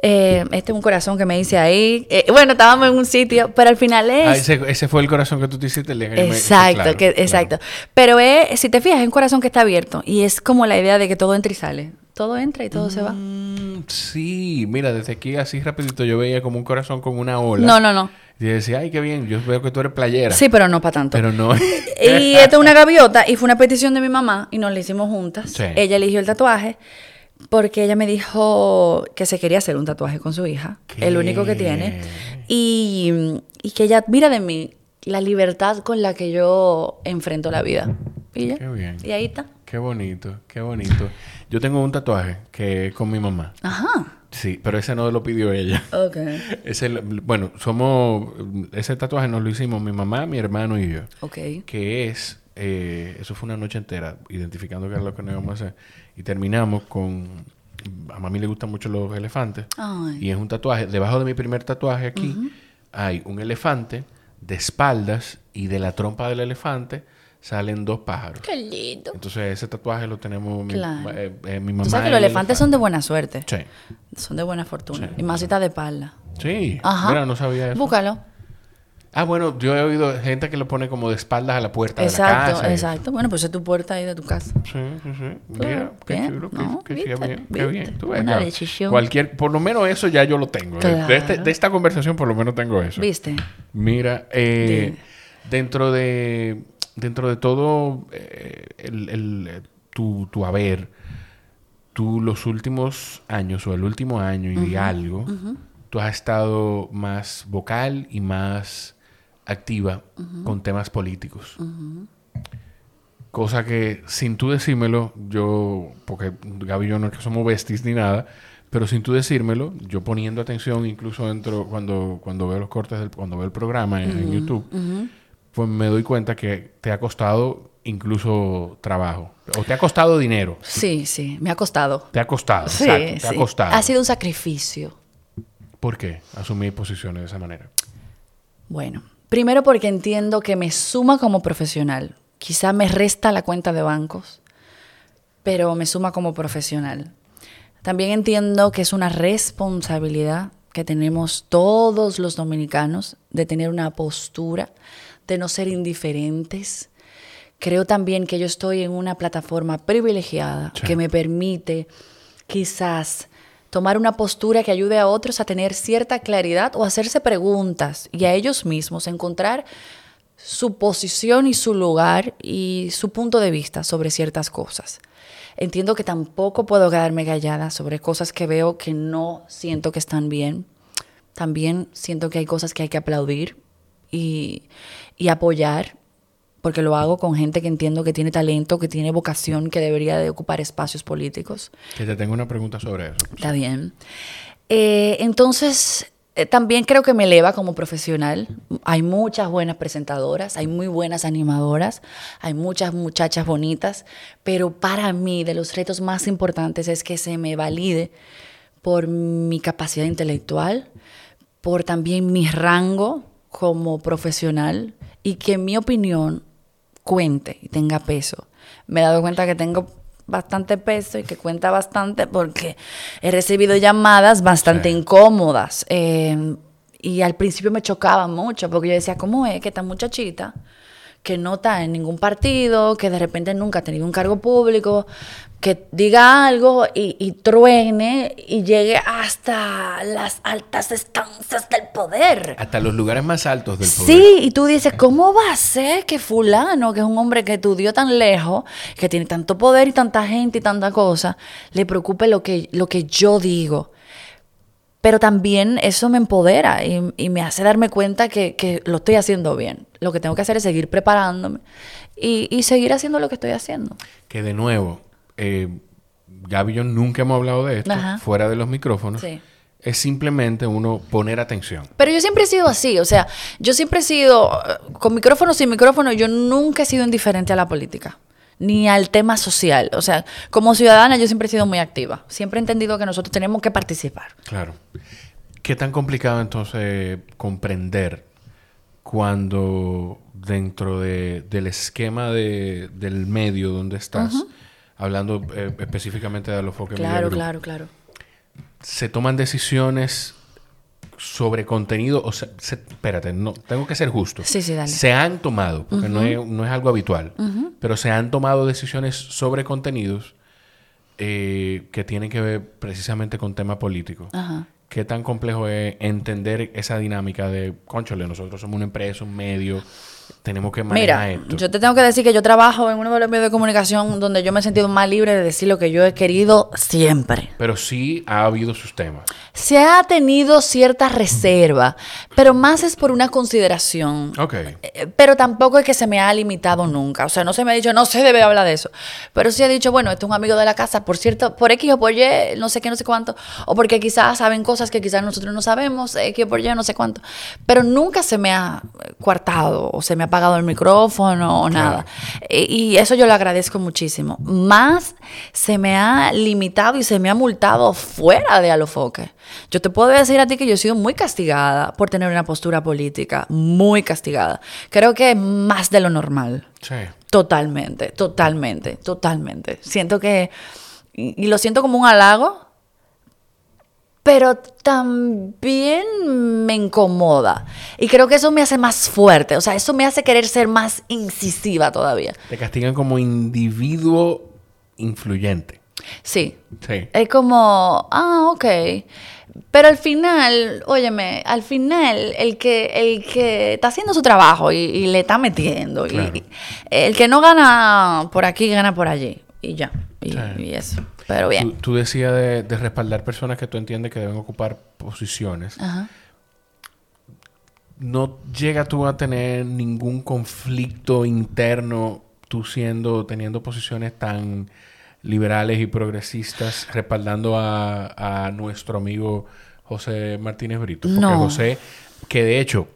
Eh, este es un corazón que me hice ahí. Eh, bueno, estábamos en un sitio, pero al final es. Ah, ese, fue el corazón que tú te hiciste el Exacto, que, exacto. Pero es, si te fijas, es un corazón que está abierto y es como la idea de que todo entra y sale. Todo entra y todo se va. Mm, sí, mira, desde aquí así rapidito yo veía como un corazón con una ola. No, no, no. Y decía, ay, qué bien, yo veo que tú eres playera. Sí, pero no para tanto. Pero no. y esto es una gaviota y fue una petición de mi mamá y nos la hicimos juntas. Ella eligió el tatuaje porque ella me dijo que se quería hacer un tatuaje con su hija, el único que tiene, y, y, que ella admira de mí la libertad con la que yo enfrento la vida. Y Qué bien. Y ahí está. Qué bonito, qué bonito. Yo tengo un tatuaje que es con mi mamá. Ajá. Sí, pero ese no lo pidió ella. Ok. Ese, bueno, somos... Ese tatuaje nos lo hicimos mi mamá, mi hermano y yo. Ok. Que es... Eh, eso fue una noche entera identificando qué era lo que nos íbamos a hacer. Y terminamos con... A mami le gustan mucho los elefantes. Ay. Y es un tatuaje. Debajo de mi primer tatuaje aquí hay un elefante de espaldas y de la trompa del elefante salen dos pájaros. Qué lindo. Entonces ese tatuaje lo tenemos mi, eh, eh, mi mamá. Tú sabes que los elefantes son de buena suerte. Sí. Son de buena fortuna. Y más si está de espalda. Sí. Ajá. Mira, no sabía eso. Búscalo. Ah, bueno, yo he oído gente que lo pone como de espaldas a la puerta exacto, de la casa. Exacto, exacto. Bueno, pues es tu puerta ahí de tu casa. Sí, sí, sí. Mira, qué chulo, qué, bien, qué bien. Tú ves, Una. Cualquier, por lo menos eso ya yo lo tengo. De, este, de, esta conversación por lo menos tengo eso. ¿Viste? Mira, eh, dentro de dentro de todo eh, el, tu, tu, haber, tú los últimos años o el último año y algo, tú has estado más vocal y más activa con temas políticos. Cosa que sin tú decírmelo, yo, porque Gaby y yo no es que somos besties ni nada, pero sin tú decírmelo, yo poniendo atención incluso dentro cuando, cuando veo los cortes, del, cuando veo el programa en YouTube, pues me doy cuenta que te ha costado incluso trabajo. O te ha costado dinero. Sí, sí, me ha costado. Te ha costado, sí, exacto, te ha costado. Ha sido un sacrificio. ¿Por qué asumir posiciones de esa manera? Bueno, primero porque entiendo que me suma como profesional. Quizá me resta la cuenta de bancos, pero me suma como profesional. También entiendo que es una responsabilidad que tenemos todos los dominicanos de tener una postura de no ser indiferentes. Creo también que yo estoy en una plataforma privilegiada que me permite quizás tomar una postura que ayude a otros a tener cierta claridad o hacerse preguntas y a ellos mismos encontrar su posición y su lugar y su punto de vista sobre ciertas cosas. Entiendo que tampoco puedo quedarme callada sobre cosas que veo que no siento que están bien. También siento que hay cosas que hay que aplaudir y, y apoyar porque lo hago con gente que entiendo que tiene talento, que tiene vocación, que debería de ocupar espacios políticos. Que te tengo una pregunta sobre eso. Está bien. Eh, entonces, eh, también creo que me eleva como profesional. Hay muchas buenas presentadoras, hay muy buenas animadoras, hay muchas muchachas bonitas, pero para mí de los retos más importantes es que se me valide por mi capacidad intelectual, por también mi rango como profesional y que mi opinión cuente y tenga peso. Me he dado cuenta que tengo bastante peso y que cuenta bastante porque he recibido llamadas bastante incómodas. Eh, y al principio me chocaba mucho porque yo decía, ¿cómo es que esta muchachita que no está en ningún partido, que de repente nunca ha tenido un cargo público, que diga algo y, truene y llegue hasta las altas estancias del poder. Hasta los lugares más altos del poder. Sí, y tú dices, ¿cómo va a ser que fulano, que es un hombre que estudió tan lejos, que tiene tanto poder y tanta gente y tanta cosa, le preocupe lo que, lo que yo digo? Pero también eso me empodera y, me hace darme cuenta que, lo estoy haciendo bien. Lo que tengo que hacer es seguir preparándome y, seguir haciendo lo que estoy haciendo. Que de nuevo, eh, Gaby y yo nunca hemos hablado de esto fuera de los micrófonos. Es simplemente uno poner atención. Pero yo siempre he sido así, o sea, yo siempre he sido, eh, con micrófono, sin micrófono, yo nunca he sido indiferente a la política ni al tema social. O sea, como ciudadana yo siempre he sido muy activa. Siempre he entendido que nosotros tenemos que participar. Claro. ¿Qué tan complicado entonces comprender cuando dentro del esquema del medio donde estás, hablando eh, específicamente de los focos Claro, claro, claro. Se toman decisiones sobre contenido, o sea, espérate, no, tengo que ser justo. Sí, sí, dale. Se han tomado, porque no, es, no, es, algo habitual, pero se han tomado decisiones sobre contenidos eh, que tienen que ver precisamente con tema político. ¿Qué tan complejo es entender esa dinámica de, conchole, nosotros somos una empresa, un medio, tenemos que manejar Mira, yo te tengo que decir que yo trabajo en uno de los medios de comunicación donde yo me he sentido más libre de decir lo que yo he querido siempre. Pero sí ha habido sus temas. Se ha tenido cierta reserva, pero más es por una consideración. Ok. Eh, pero tampoco es que se me ha limitado nunca. O sea, no se me ha dicho, no se debe hablar de eso. Pero sí he dicho, bueno, este es un amigo de la casa, por cierto, por X o por Y, no sé qué, no sé cuánto. O porque quizás saben cosas que quizás nosotros no sabemos, X o por Y, no sé cuánto. Pero nunca se me ha coartado o se me ha apagado el micrófono o nada. Y, eso yo lo agradezco muchísimo. Más se me ha limitado y se me ha multado fuera de Alofoque. Yo te puedo decir a ti que yo he sido muy castigada por tener una postura política, muy castigada. Creo que más de lo normal. Sí. Totalmente, totalmente, totalmente. Siento que, y lo siento como un halago, pero también me incomoda. Y creo que eso me hace más fuerte, o sea, eso me hace querer ser más incisiva todavía. Te castigan como individuo influyente. Sí. Sí. Es como, ah, ok. Pero al final, óyeme, al final el que, el que está haciendo su trabajo y, le está metiendo, y, el que no gana por aquí, gana por allí. Y ya, y eso. Pero bien. Tú, decías de, respaldar personas que tú entiendes que deben ocupar posiciones. Ajá. ¿No llega tú a tener ningún conflicto interno tú siendo, teniendo posiciones tan liberales y progresistas, respaldando a, a nuestro amigo José Martínez Brito? Porque José, que de hecho,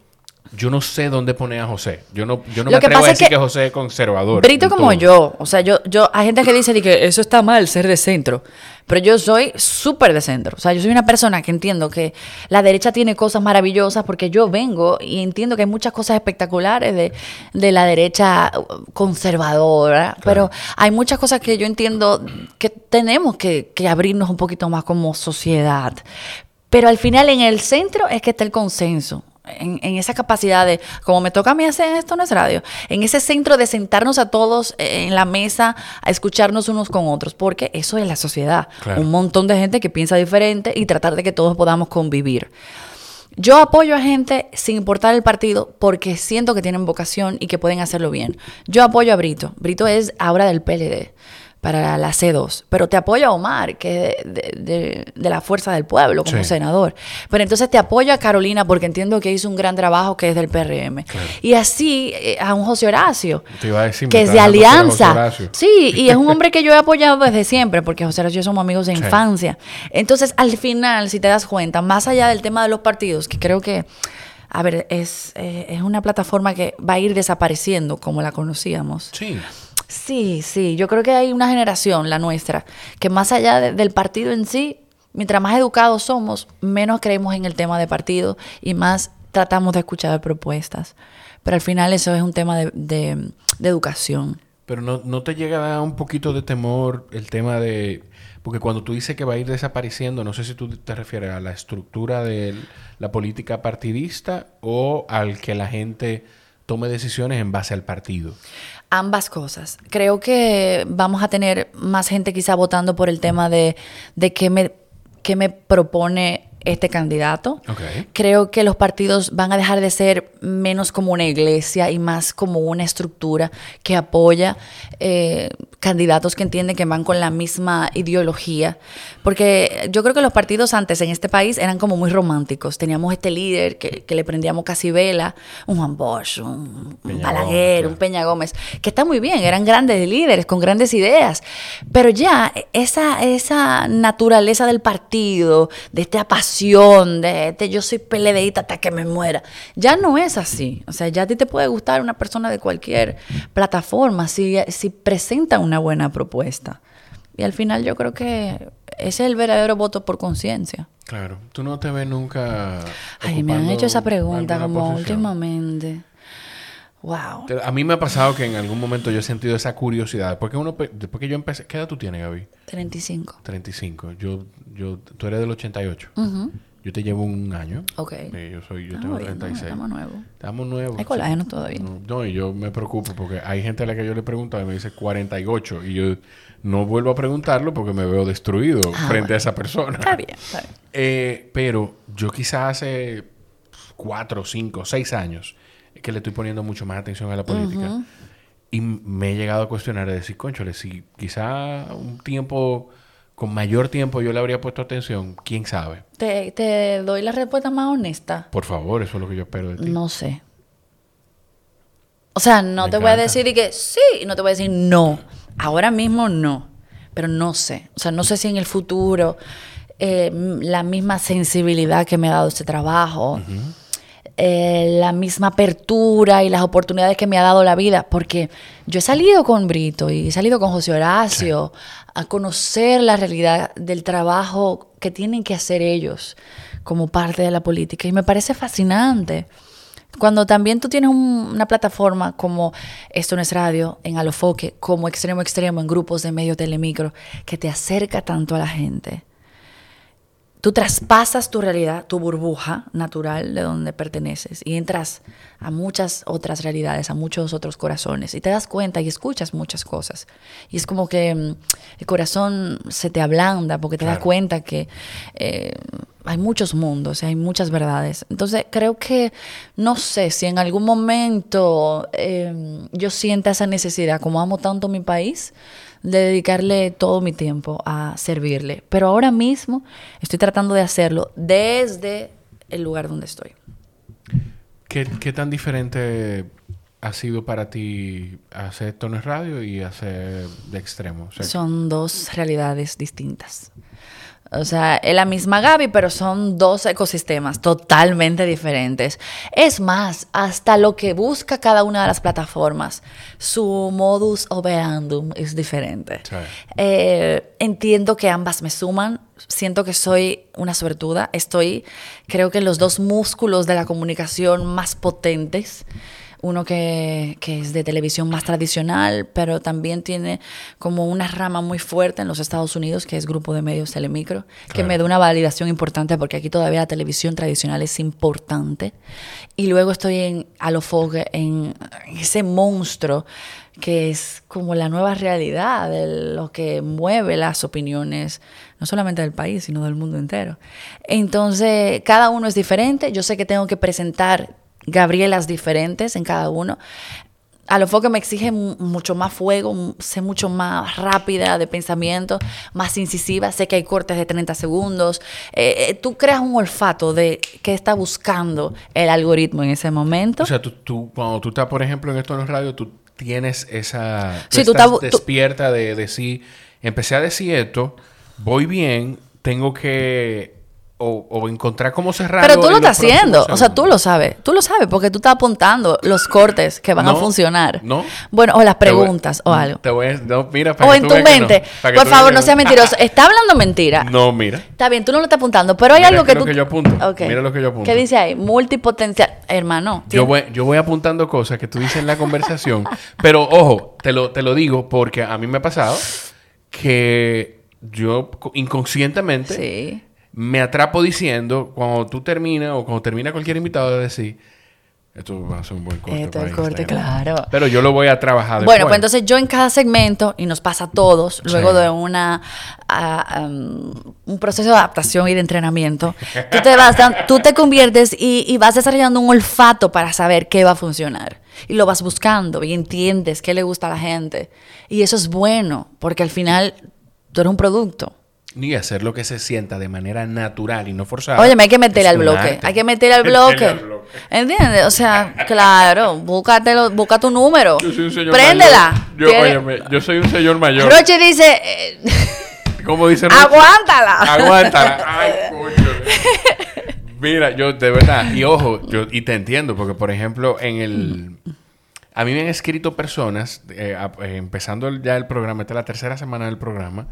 yo no sé dónde pone a José. Yo no, yo no me atrevo a decir que, José es conservador. Brito como yo. O sea, yo, yo, hay gente que dice que eso está mal, ser de centro. Pero yo soy súper de centro. O sea, yo soy una persona que entiendo que la derecha tiene cosas maravillosas porque yo vengo y entiendo que hay muchas cosas espectaculares de, de la derecha conservadora. Pero hay muchas cosas que yo entiendo que tenemos que, que abrirnos un poquito más como sociedad. Pero al final en el centro es que está el consenso en, esa capacidad de, como me toca a mí hacer esto no es radio, en ese centro de sentarnos a todos en la mesa a escucharnos unos con otros, porque eso es la sociedad, un montón de gente que piensa diferente y tratar de que todos podamos convivir. Yo apoyo a gente sin importar el partido porque siento que tienen vocación y que pueden hacerlo bien. Yo apoyo a Brito. Brito es ahora del PLD para la C2, pero te apoya Omar, que es de, la Fuerza del Pueblo como senador. Pero entonces te apoya Carolina porque entiendo que hizo un gran trabajo que es del PRM. Y así eh, a un José Horacio, que es de Alianza. Sí, y es un hombre que yo he apoyado desde siempre, porque José Horacio y yo somos amigos de infancia. Entonces, al final, si te das cuenta, más allá del tema de los partidos, que creo que a ver, es, eh, es una plataforma que va a ir desapareciendo como la conocíamos. Sí. Sí, sí, yo creo que hay una generación, la nuestra, que más allá del partido en sí, mientras más educados somos, menos creemos en el tema de partido y más tratamos de escuchar propuestas. Pero al final eso es un tema de, educación. Pero no, no, te llega a dar un poquito de temor el tema de... Porque cuando tú dices que va a ir desapareciendo, no sé si tú te refieres a la estructura de la política partidista o al que la gente tome decisiones en base al partido. Ambas cosas. Creo que vamos a tener más gente quizá votando por el tema de, de qué, me, qué me propone este candidato. Creo que los partidos van a dejar de ser menos como una iglesia y más como una estructura que apoya eh, candidatos que entienden que van con la misma ideología. Porque yo creo que los partidos antes en este país eran como muy románticos. Teníamos este líder que, le prendíamos casi vela, un Juan Bosch, un, Balaguer, un Peña Gómez, que está muy bien, eran grandes líderes con grandes ideas. Pero ya esa, esa naturaleza del partido, de este apasionamiento, de este, yo soy peledeíta hasta que me muera. Ya no es así. O sea, ya a ti te puede gustar una persona de cualquier plataforma si, si presenta una buena propuesta. Y al final yo creo que ese es el verdadero voto por conciencia. Claro. Tú no te ves nunca. Ay, me han hecho esa pregunta como últimamente. Wow. A mí me ha pasado que en algún momento yo he sentido esa curiosidad. Porque uno, después que yo empecé, ¿qué edad tú tienes, Gaby? 35. 35. Yo, yo, tú eres del 88. Yo te llevo un año. Ok. Yo soy, yo ah, tengo 36. estamos nuevos. Estamos nuevos. Hay colágeno todavía. No, y yo me preocupo porque hay gente a la que yo le pregunto y me dice 48 y yo no vuelvo a preguntarlo porque me veo destruido ah, frente a esa persona. Está bien, está bien. Eh, pero yo quizás hace 4, 5, 6 años que le estoy poniendo mucho más atención a la política. Y me he llegado a cuestionar de decir, conchole, si quizá un tiempo, con mayor tiempo yo le habría puesto atención, quién sabe. Te, doy la respuesta más honesta. Por favor, eso es lo que yo espero de ti. No sé. O sea, no te voy a decir que sí, no te voy a decir no. Ahora mismo no. Pero no sé. O sea, no sé si en el futuro eh, la misma sensibilidad que me ha dado este trabajo. Eh, la misma apertura y las oportunidades que me ha dado la vida, porque yo he salido con Brito y he salido con José Horacio a conocer la realidad del trabajo que tienen que hacer ellos como parte de la política y me parece fascinante. Cuando también tú tienes una plataforma como Esto no es radio, en Alofoque, como Extremo Extremo, en grupos de medio telemicro, que te acerca tanto a la gente Tú traspasas tu realidad, tu burbuja natural de donde perteneces y entras a muchas otras realidades, a muchos otros corazones y te das cuenta y escuchas muchas cosas. Y es como que mm, el corazón se te ablanda porque te das cuenta que eh, hay muchos mundos, hay muchas verdades. Entonces creo que no sé si en algún momento em, yo sienta esa necesidad, como amo tanto mi país, de dedicarle todo mi tiempo a servirle. Pero ahora mismo estoy tratando de hacerlo desde el lugar donde estoy. ¿Qué, tan diferente ha sido para ti hacer Tones Radio y hacer de extremo? Son dos realidades distintas. O sea, es la misma Gaby, pero son dos ecosistemas totalmente diferentes. Es más, hasta lo que busca cada una de las plataformas, su modus operandum es diferente. Eh, entiendo que ambas me suman. Siento que soy una suertuda. Estoy, creo que, en los dos músculos de la comunicación más potentes uno que, que, es de televisión más tradicional, pero también tiene como una rama muy fuerte en los Estados Unidos, que es Grupo de Medios Telemicro, que me da una validación importante porque aquí todavía la televisión tradicional es importante. Y luego estoy en Alofoque, en ese monstruo que es como la nueva realidad de lo que mueve las opiniones, no solamente del país, sino del mundo entero. Entonces, cada uno es diferente. Yo sé que tengo que presentar Gabrielas diferentes en cada uno. A lo que me exige mucho más fuego, sé mucho más rápida de pensamiento, más incisiva. Sé que hay cortes de 30 segundos. Eh, eh, tú creas un olfato de qué está buscando el algoritmo en ese momento. O sea, tú, tú cuando tú estás, por ejemplo, en esto en los radios, tú tienes esa... Tú estás despierta de decir, empecé a decir esto, voy bien, tengo que o, encontrar cómo cerrar. Pero tú lo estás haciendo, o sea, tú lo sabes, tú lo sabes porque tú estás apuntando los cortes que van a funcionar. No. Bueno, o las preguntas o algo. Te voy a, no, mira, o en tu mente. Por favor, no seas mentiroso. Está hablando mentira. No, mira. Está bien, tú no lo estás apuntando, pero hay algo que tú. Lo que yo apunto. Mira lo que yo apunto. ¿Qué dice ahí? Multipotencial, hermano. Yo voy, yo voy apuntando cosas que tú dices en la conversación, pero ojo, te lo, te lo digo porque a mí me ha pasado que yo inconscientemente sí me atrapo diciendo, cuando tú terminas o cuando termina cualquier invitado, de decir, esto va a ser un buen corte. Esto es corte, claro. Pero yo lo voy a trabajar después. Bueno, pues entonces yo en cada segmento, y nos pasa a todos, luego de una un proceso de adaptación y de entrenamiento, tú te, vas, tú te conviertes y, y vas desarrollando un olfato para saber qué va a funcionar. Y lo vas buscando y entiendes qué le gusta a la gente. Y eso es bueno, porque al final tú eres un producto. Ni hacer lo que se sienta de manera natural y no forzada. Oye, hay que meterle al bloque. Hay que meterle al bloque. ¿Entiendes? O sea, claro, búscatelo, busca tu número. Yo soy un señor Préndela. Yo, yo soy un señor mayor. Roche dice. Eh, ¿Cómo dice Aguántala. Aguántala. Ay, coño. Mira, yo de verdad, y ojo, yo, y te entiendo, porque por ejemplo, en el. A mí me han escrito personas, eh, eh, empezando ya el programa, esta es la tercera semana del programa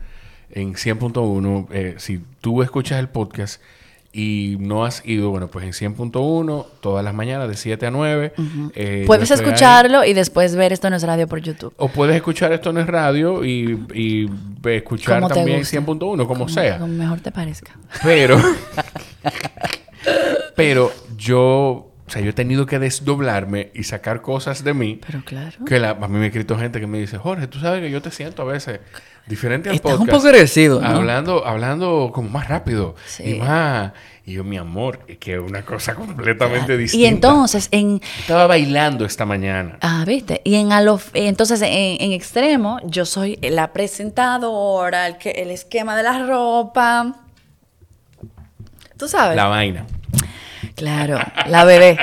en 100.1. Eh, si tú escuchas el podcast y no has ido, bueno, pues en 100.1, todas las mañanas de 7 a 9. Eh, puedes escucharlo y después ver Esto no es radio por YouTube. O puedes escuchar Esto no es radio y, y escuchar también 100.1, como, sea. Como mejor te parezca. Pero, pero yo o sea, yo he tenido que desdoblarme y sacar cosas de mí. Pero claro. Que a mí me ha escrito gente que me dice, Jorge, tú sabes que yo te siento a veces diferente al Estás un poco agresivo, Hablando, hablando como más rápido. Y más... Y yo, mi amor, que es una cosa completamente distinta. Y entonces, en... Estaba bailando esta mañana. Ah, ¿viste? Y en entonces, en, extremo, yo soy la presentadora, el, que, el esquema de la ropa. ¿Tú sabes? La vaina. Claro, la bebé,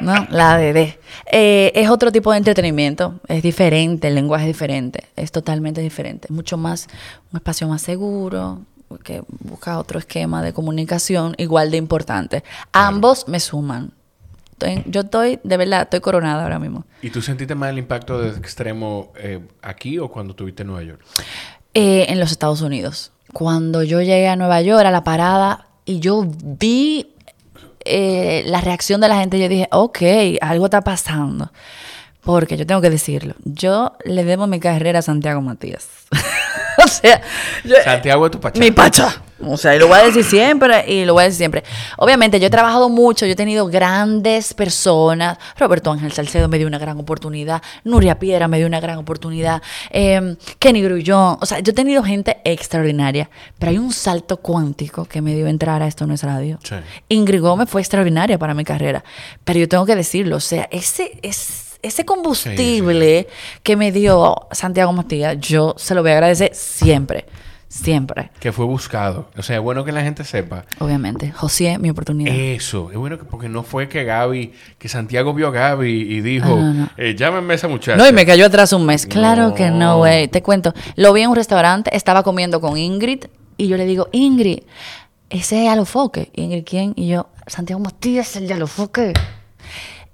¿no? La bebé. Eh, es otro tipo de entretenimiento, es diferente, el lenguaje es diferente, es totalmente diferente. Mucho más, un espacio más seguro, que busca otro esquema de comunicación igual de importante. Ambos me suman. yo estoy, de verdad, estoy coronada ahora mismo. ¿Y tú sentiste más el impacto de extremo eh, aquí o cuando estuviste en Nueva York? Eh, en los Estados Unidos. Cuando yo llegué a Nueva York, a la parada, y yo vi eh, la reacción de la gente, yo dije, ok, algo está pasando. Porque yo tengo que decirlo, yo le debo mi carrera a Santiago Matías. o sea, Santiago es tu pacha. Mi pacha. O sea, y lo voy a decir siempre y lo voy a decir siempre. Obviamente, yo he trabajado mucho, yo he tenido grandes personas. Roberto Ángel Salcedo me dio una gran oportunidad. Nuria Piedra me dio una gran oportunidad. Em, Kenny Grullón. O sea, yo he tenido gente extraordinaria. Pero hay un salto cuántico que me dio entrar a Esto No es Radio. Ingrid Gómez fue extraordinaria para mi carrera. Pero yo tengo que decirlo. O sea, ese... es ese combustible que me dio Santiago Matías, yo se lo voy a agradecer siempre. Siempre. Que fue buscado. O sea, es bueno que la gente sepa. Obviamente. José, mi oportunidad. Eso. Es bueno que, porque no fue que Gaby, que Santiago vio a Gaby y dijo, eh, llámenme a esa muchacha. No, y me cayó atrás un mes. Claro que no, güey. Te cuento. Lo vi en un restaurante, estaba comiendo con Ingrid y yo le digo, Ingrid, ese es Alofoque. Ingrid, ¿quién? Y yo, Santiago Matías, el de Alofoque.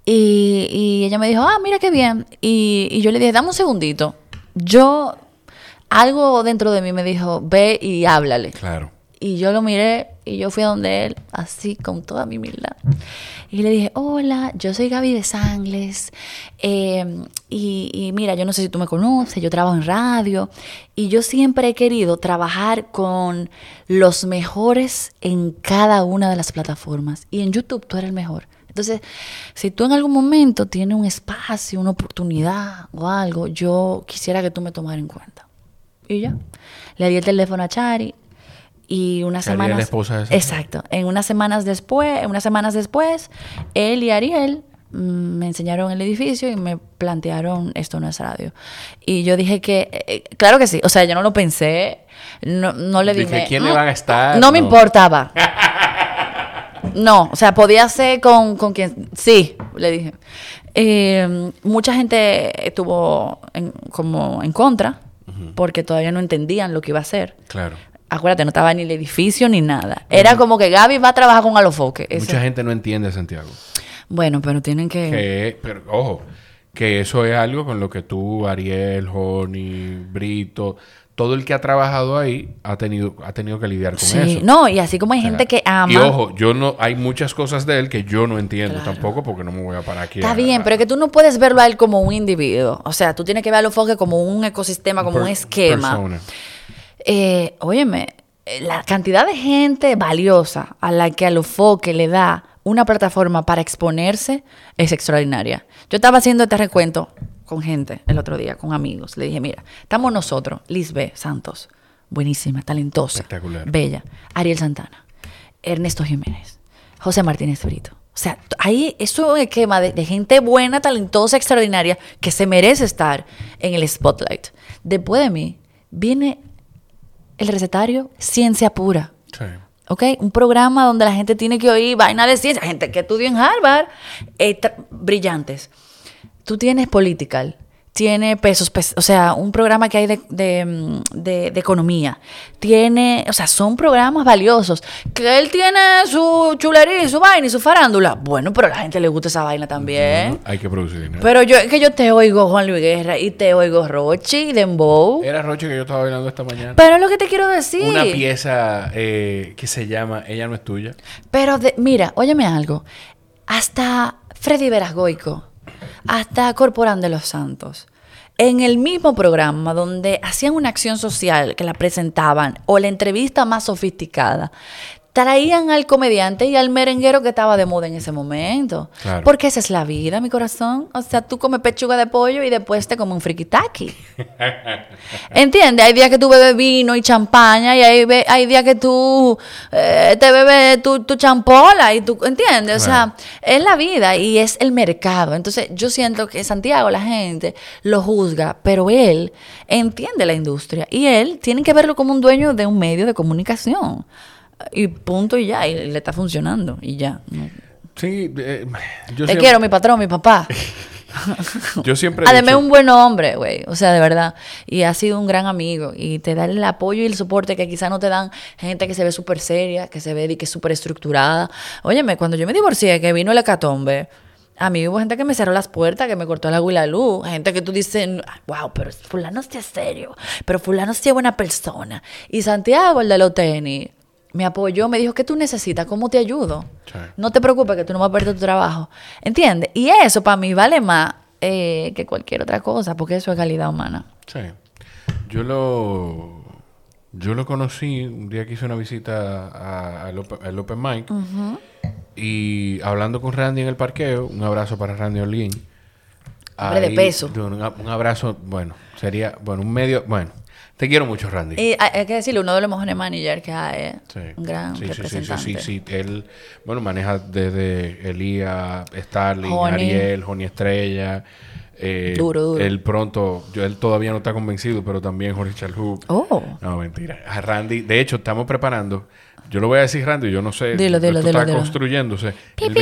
Y, y, ella me dijo, ah, mira qué bien. Y, y yo le dije, dame un segundito. Yo, algo dentro de mí me dijo, ve y háblale. Claro. Y yo lo miré Y yo fui a donde él, así, con toda mi humildad. Y le dije, hola, yo soy Gaby de Sangles. Em, y, y, mira, yo no sé si tú me conoces, yo trabajo en radio. Y yo siempre he querido trabajar con los mejores en cada una de las plataformas. Y en YouTube tú eres el mejor. Entonces, si tú en algún momento tienes un espacio, una oportunidad o algo, yo quisiera que tú me tomaras en cuenta. Y ya. Le di el teléfono a Chari y unas semanas. la esposa de Exacto. En unas semanas después, unas semanas después, él y Ariel mm, me enseñaron el edificio y me plantearon esto no es radio. Y yo dije que, eh, eh, claro que sí, o sea, yo no lo pensé, no, no le dije... ¿quién le van a estar? No, no me importaba. No, o sea, podía ser con, con quien. Sí, le dije. Eh, mucha gente estuvo como en contra, porque todavía no entendían lo que iba a hacer. Claro. Acuérdate, no estaba ni el edificio ni nada. Era como que Gaby va a trabajar con Alofoque. Mucha gente no entiende Santiago. Bueno, pero tienen que... que... Pero, ojo, que eso es algo con lo que tú, Ariel, Joni, Brito, todo el que ha trabajado ahí ha tenido, ha tenido que lidiar con sí, eso. No, y así como hay gente que ama. Y ojo, yo no, hay muchas cosas de él que yo no entiendo tampoco porque no me voy a parar aquí. Está bien, pero es que tú no puedes verlo a él como un individuo. O sea, tú tienes que verlo a como un ecosistema, como un esquema. Eh, óyeme, la cantidad de gente valiosa a la que Alofoque le da una plataforma para exponerse es extraordinaria. Yo estaba haciendo este recuento con gente el otro día, con amigos. Le dije, mira, estamos nosotros, Lisbeth Santos, buenísima, talentosa, bella, Ariel Santana, Ernesto Jiménez, José Martínez Brito. O sea, ahí es un esquema de, gente buena, talentosa, extraordinaria, que se merece estar en el spotlight. Después de mí viene el recetario Ciencia Pura. Sí. ¿Ok? Un programa donde la gente tiene que oír vaina de ciencia, gente que estudió en Harvard, eh, brillantes tú tienes Political, tiene pesos, o sea, un programa que hay de, de, economía. Tiene, o sea, son programas valiosos. Que él tiene su chulería, su vaina y su farándula. Bueno, pero a la gente le gusta esa vaina también. hay que producir dinero. Pero yo es que yo te oigo Juan Luis Guerra y te oigo Rochi, Dembow. Era Rochi que yo estaba bailando esta mañana. Pero es lo que te quiero decir. Una pieza eh, que se llama Ella no es tuya. Pero mira, óyeme algo. Hasta Freddy Verasgoico hasta Corporán de los Santos. En el mismo programa donde hacían una acción social que la presentaban o la entrevista más sofisticada, traían al comediante y al merenguero que estaba de moda en ese momento. Porque esa es la vida, mi corazón. O sea, tú comes pechuga de pollo y después te comes un frikitaki. ¿Entiendes? Hay días que tú bebes vino y champaña y hay, hay días que tú eh, te bebes tu, tu, champola y tú, ¿entiendes? O sea, es la vida y es el mercado. Entonces, yo siento que Santiago, la gente lo juzga, pero él entiende la industria y él tiene que verlo como un dueño de un medio de comunicación y punto y ya, y le está funcionando y ya. Sí, eh, yo Te quiero, mi patrón, mi papá. yo siempre. Además, un buen hombre, güey. O sea, de verdad. Y ha sido un gran amigo. Y te da el apoyo y el soporte que quizás no te dan gente que se ve súper seria, que se ve y que es súper estructurada. Óyeme, cuando yo me divorcié, que vino el hecatombe. A mí hubo gente que me cerró las puertas, que me cortó la la luz. Gente que tú dices, wow, pero fulano sí es serio. Pero fulano sí es buena persona. Y Santiago, el de los tenis, me apoyó, me dijo, ¿qué tú necesitas? ¿Cómo te ayudo? No te preocupes que tú no vas a perder tu trabajo. ¿Entiendes? Y eso para mí vale más eh, que cualquier otra cosa, porque eso es calidad humana. Sí. Yo lo, yo lo conocí un día que hice una visita al Open, Mic y hablando con Randy en el parqueo, un abrazo para Randy Olguín. Hombre de peso. un abrazo, bueno, sería, bueno, un medio, bueno, te quiero mucho, Randy. Y hay que decirle, uno de los mejores managers que hay. ¿eh? Sí. Un gran sí, representante. Sí, sí, sí, sí, Él, bueno, maneja desde Elías, Starling, Ariel, Joni Estrella. Eh, duro, duro. Él pronto, yo, él todavía no está convencido, pero también Jorge Chalhoub. Oh. No, mentira. A Randy, de hecho, estamos preparando. Yo lo voy a decir, Randy, yo no sé. Dilo, dilo, esto dilo, está construyéndose. el,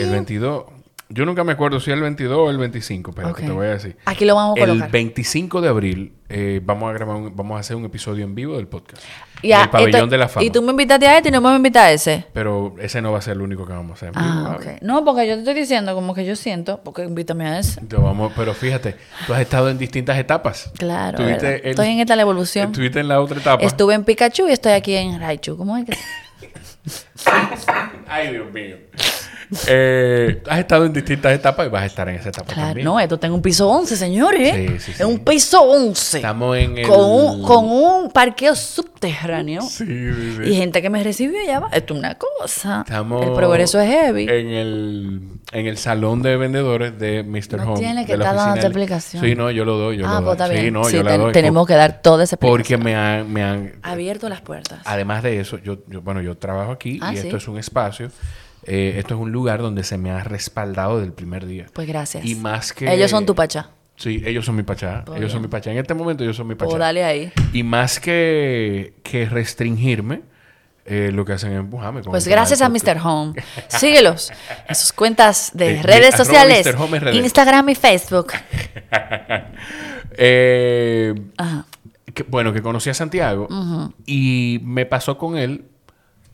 el 22 yo nunca me acuerdo si es el 22 o el 25, pero te voy a decir. Aquí lo vamos a colocar. El 25 de abril eh, vamos a grabar, vamos a hacer un episodio en vivo del podcast. Ya, el pabellón de la fama. Y tú me invitaste a este y no me invitas a ese. Pero ese no va a ser el único que vamos a hacer. En ah, ok. No, porque yo te estoy diciendo como que yo siento, porque invítame a ese. vamos, pero fíjate, tú has estado en distintas etapas. Claro. estoy en esta la evolución. Estuviste en la otra etapa. Estuve en Pikachu y estoy aquí en Raichu. ¿Cómo es que? Ay, Dios mío. Eh, has estado en distintas etapas y vas a estar en esa etapa Claro, también. no, esto tengo un piso 11, señores. Sí, sí, sí. Es un piso 11. Estamos en el... Con, un, con un parqueo subterráneo. Sí, sí, sí. Y gente que me recibió ya va. Esto es una cosa. Estamos El progreso es heavy. En el, en el salón de vendedores de Mr. No Home. tiene que la estar del- explicación. Sí, no, yo lo doy. Yo ah, lo pues doy. está bien. Sí, no, Sí, yo la ten- doy. tenemos que dar toda esa Porque explicación. me han, me han... Abierto las puertas. Además de eso, yo, yo- bueno, yo trabajo aquí Ah, y esto es un espacio. Eh, esto es un lugar donde se me ha respaldado del primer día. Pues gracias. Y más que... Ellos son tu pacha. Sí, ellos son mi pachá. Pues ellos son mi pachá. En este momento ellos son mi pachá. O dale ahí. Y más que, que restringirme, eh, lo que hacen es empujarme. con Pues gracias a. Mr. Home. Síguelos en sus cuentas de, De- de redes sociales. Mr. Home RD. Instagram y Facebook. Eh, Ajá. que- bueno, que conocí a Santiago y me pasó con él,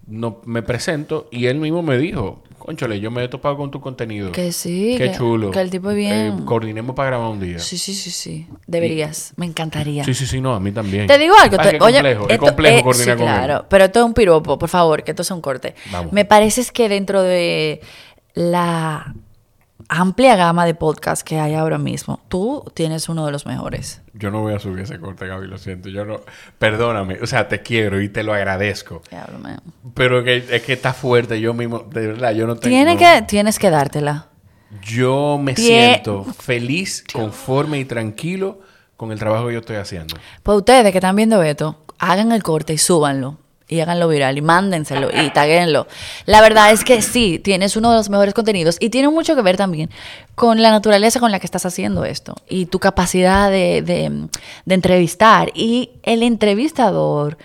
no, me presento y él mismo me dijo, conchole, yo me he topado con tu contenido. Que sí. Qué que, chulo. Que el tipo es bien. Eh, coordinemos para grabar un día. sí, sí, sí, sí. Deberías. Me encantaría. Sí, sí, sí, no, a mí también. Te digo algo. Pasa te- oye, es complejo, es esto- complejo eh, coordinar sí, con él. claro. Pero esto es un piropo, por favor, que esto sea un corte. Vamos. Me parece es que dentro de la amplia gama de podcasts que hay ahora mismo, tú tienes uno de los mejores. Yo no voy a subir ese corte, Gaby, lo siento. Yo no... Perdóname, o sea, te quiero y te lo agradezco. Pero que, es que está fuerte, yo mismo, de verdad, yo no tengo... Tiene que, tienes que dártela. Yo me Tie- siento feliz, conforme y tranquilo con el trabajo que yo estoy haciendo. Pues ustedes que están viendo esto, hagan el corte y súbanlo. Y háganlo viral y mándenselo y taguenlo. La verdad es que sí, tienes uno de los mejores contenidos y tiene mucho que ver también con la naturaleza con la que estás haciendo esto y tu capacidad de, de- de entrevistar. Y el entrevistador,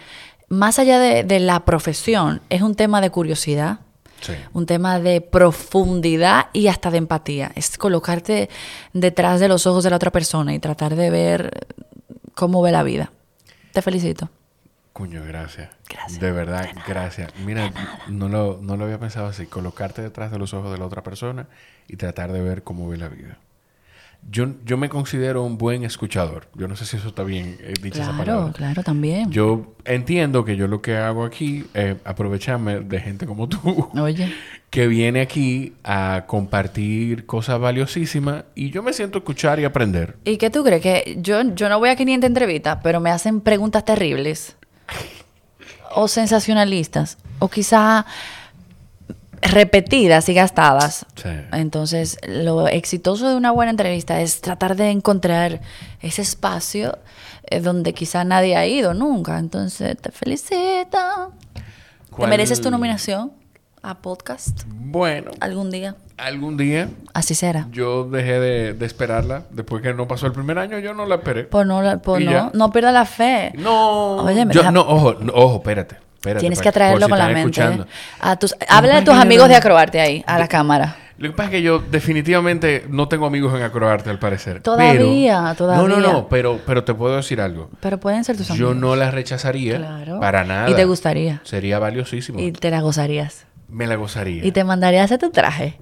más allá de, de la profesión, es un tema de curiosidad, Sí. un tema de profundidad y hasta de empatía. Es colocarte detrás de los ojos de la otra persona y tratar de ver cómo ve la vida. Te felicito. Coño, gracias. Gracias. De verdad, gracias. Mira, no lo, no lo había pensado así. Colocarte detrás de los ojos de la otra persona y tratar de ver cómo ve la vida. Yo, yo me considero un buen escuchador. Yo no sé si eso está bien eh, dicha esa Claro, palabra. claro, también. Yo entiendo que yo lo que hago aquí es aprovecharme de gente como tú. Oye, que viene aquí a compartir cosas valiosísimas y yo me siento escuchar y aprender. ¿y qué tú crees? Que yo, yo no voy a 500 entrevistas, pero me hacen preguntas terribles o sensacionalistas o quizá repetidas y gastadas. Sí. Entonces, lo exitoso de una buena entrevista es tratar de encontrar ese espacio eh, donde quizá nadie ha ido nunca. Entonces, te felicito. ¿Te ¿Cuál- mereces tu nominación a podcast Bueno, algún día? algún día Así será. yo dejé de, de esperarla. Después que no pasó el primer año, yo no la esperé. Pues no, la- pues no, ya. no pierda la fe. No, Oye, me yo, deja- no, ojo, no, ojo, espérate. espérate, Tienes que atraerlo si con la mente. escuchando. A tus, habla de no, tus amigos de acrobarte ahí, a la cámara. Lo que pasa es que yo definitivamente no tengo amigos en Acroarte, al parecer. Todavía, Pero- No, no, todavía. no, pero, pero te puedo decir algo. Pero pueden ser tus amigos. Yo no la rechazaría Claro. para nada. Y te gustaría. Sería valiosísimo. Y te la gozarías. Me la gozaría. Y te mandaría a hacer tu traje.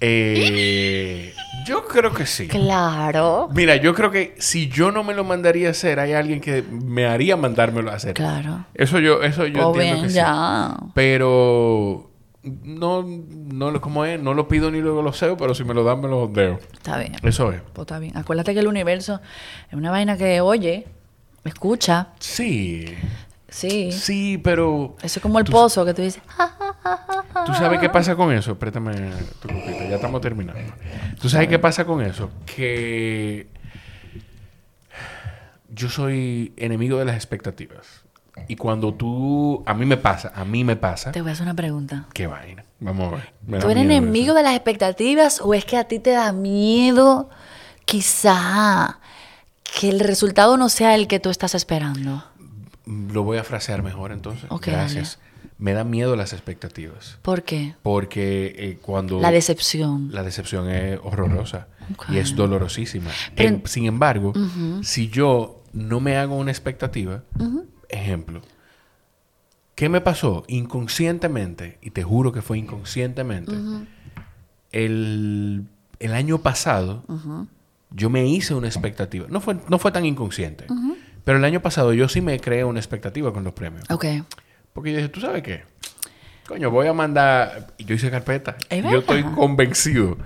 Eh, yo creo que sí. Claro. Mira, yo creo que si yo no me lo mandaría a hacer, hay alguien que me haría mandármelo a hacer. Claro. Eso yo, eso yo O entiendo que sí. ya. Pero no, no lo como es, no lo pido ni luego lo sé, pero si me lo dan me lo ondeo. Está bien. Eso es. Pues está bien. Acuérdate que el universo es una vaina que oye, escucha. Sí. Sí. Sí, pero Eso es como el Tú- pozo que tú dices. "Ah, ¿Tú sabes qué pasa con eso? Préstame tu copita, ya estamos terminando. ¿Tú sabes qué pasa con eso? Que yo soy enemigo de las expectativas. Y cuando tú... A mí me pasa, a mí me pasa... Te voy a hacer una pregunta. Qué vaina. Vamos a ver. ¿Tú eres enemigo eso. de las expectativas o es que a ti te da miedo quizá que el resultado no sea el que tú estás esperando? Lo voy a frasear mejor entonces. Ok, Gracias. Me da miedo las expectativas. ¿Por qué? Porque eh, cuando... La decepción. La decepción es horrorosa y es dolorosísima. Pero- En- sin embargo, si yo no me hago una expectativa, ejemplo, ¿qué me pasó? Inconscientemente, y te juro que fue inconscientemente, el, el año pasado yo me hice una expectativa. No fue, no fue tan inconsciente, pero el año pasado yo sí me creé una expectativa con los premios. Ok. Porque yo dije, ¿tú sabes qué? Coño, voy a mandar. y Yo hice carpeta. Es Yo estoy convencido.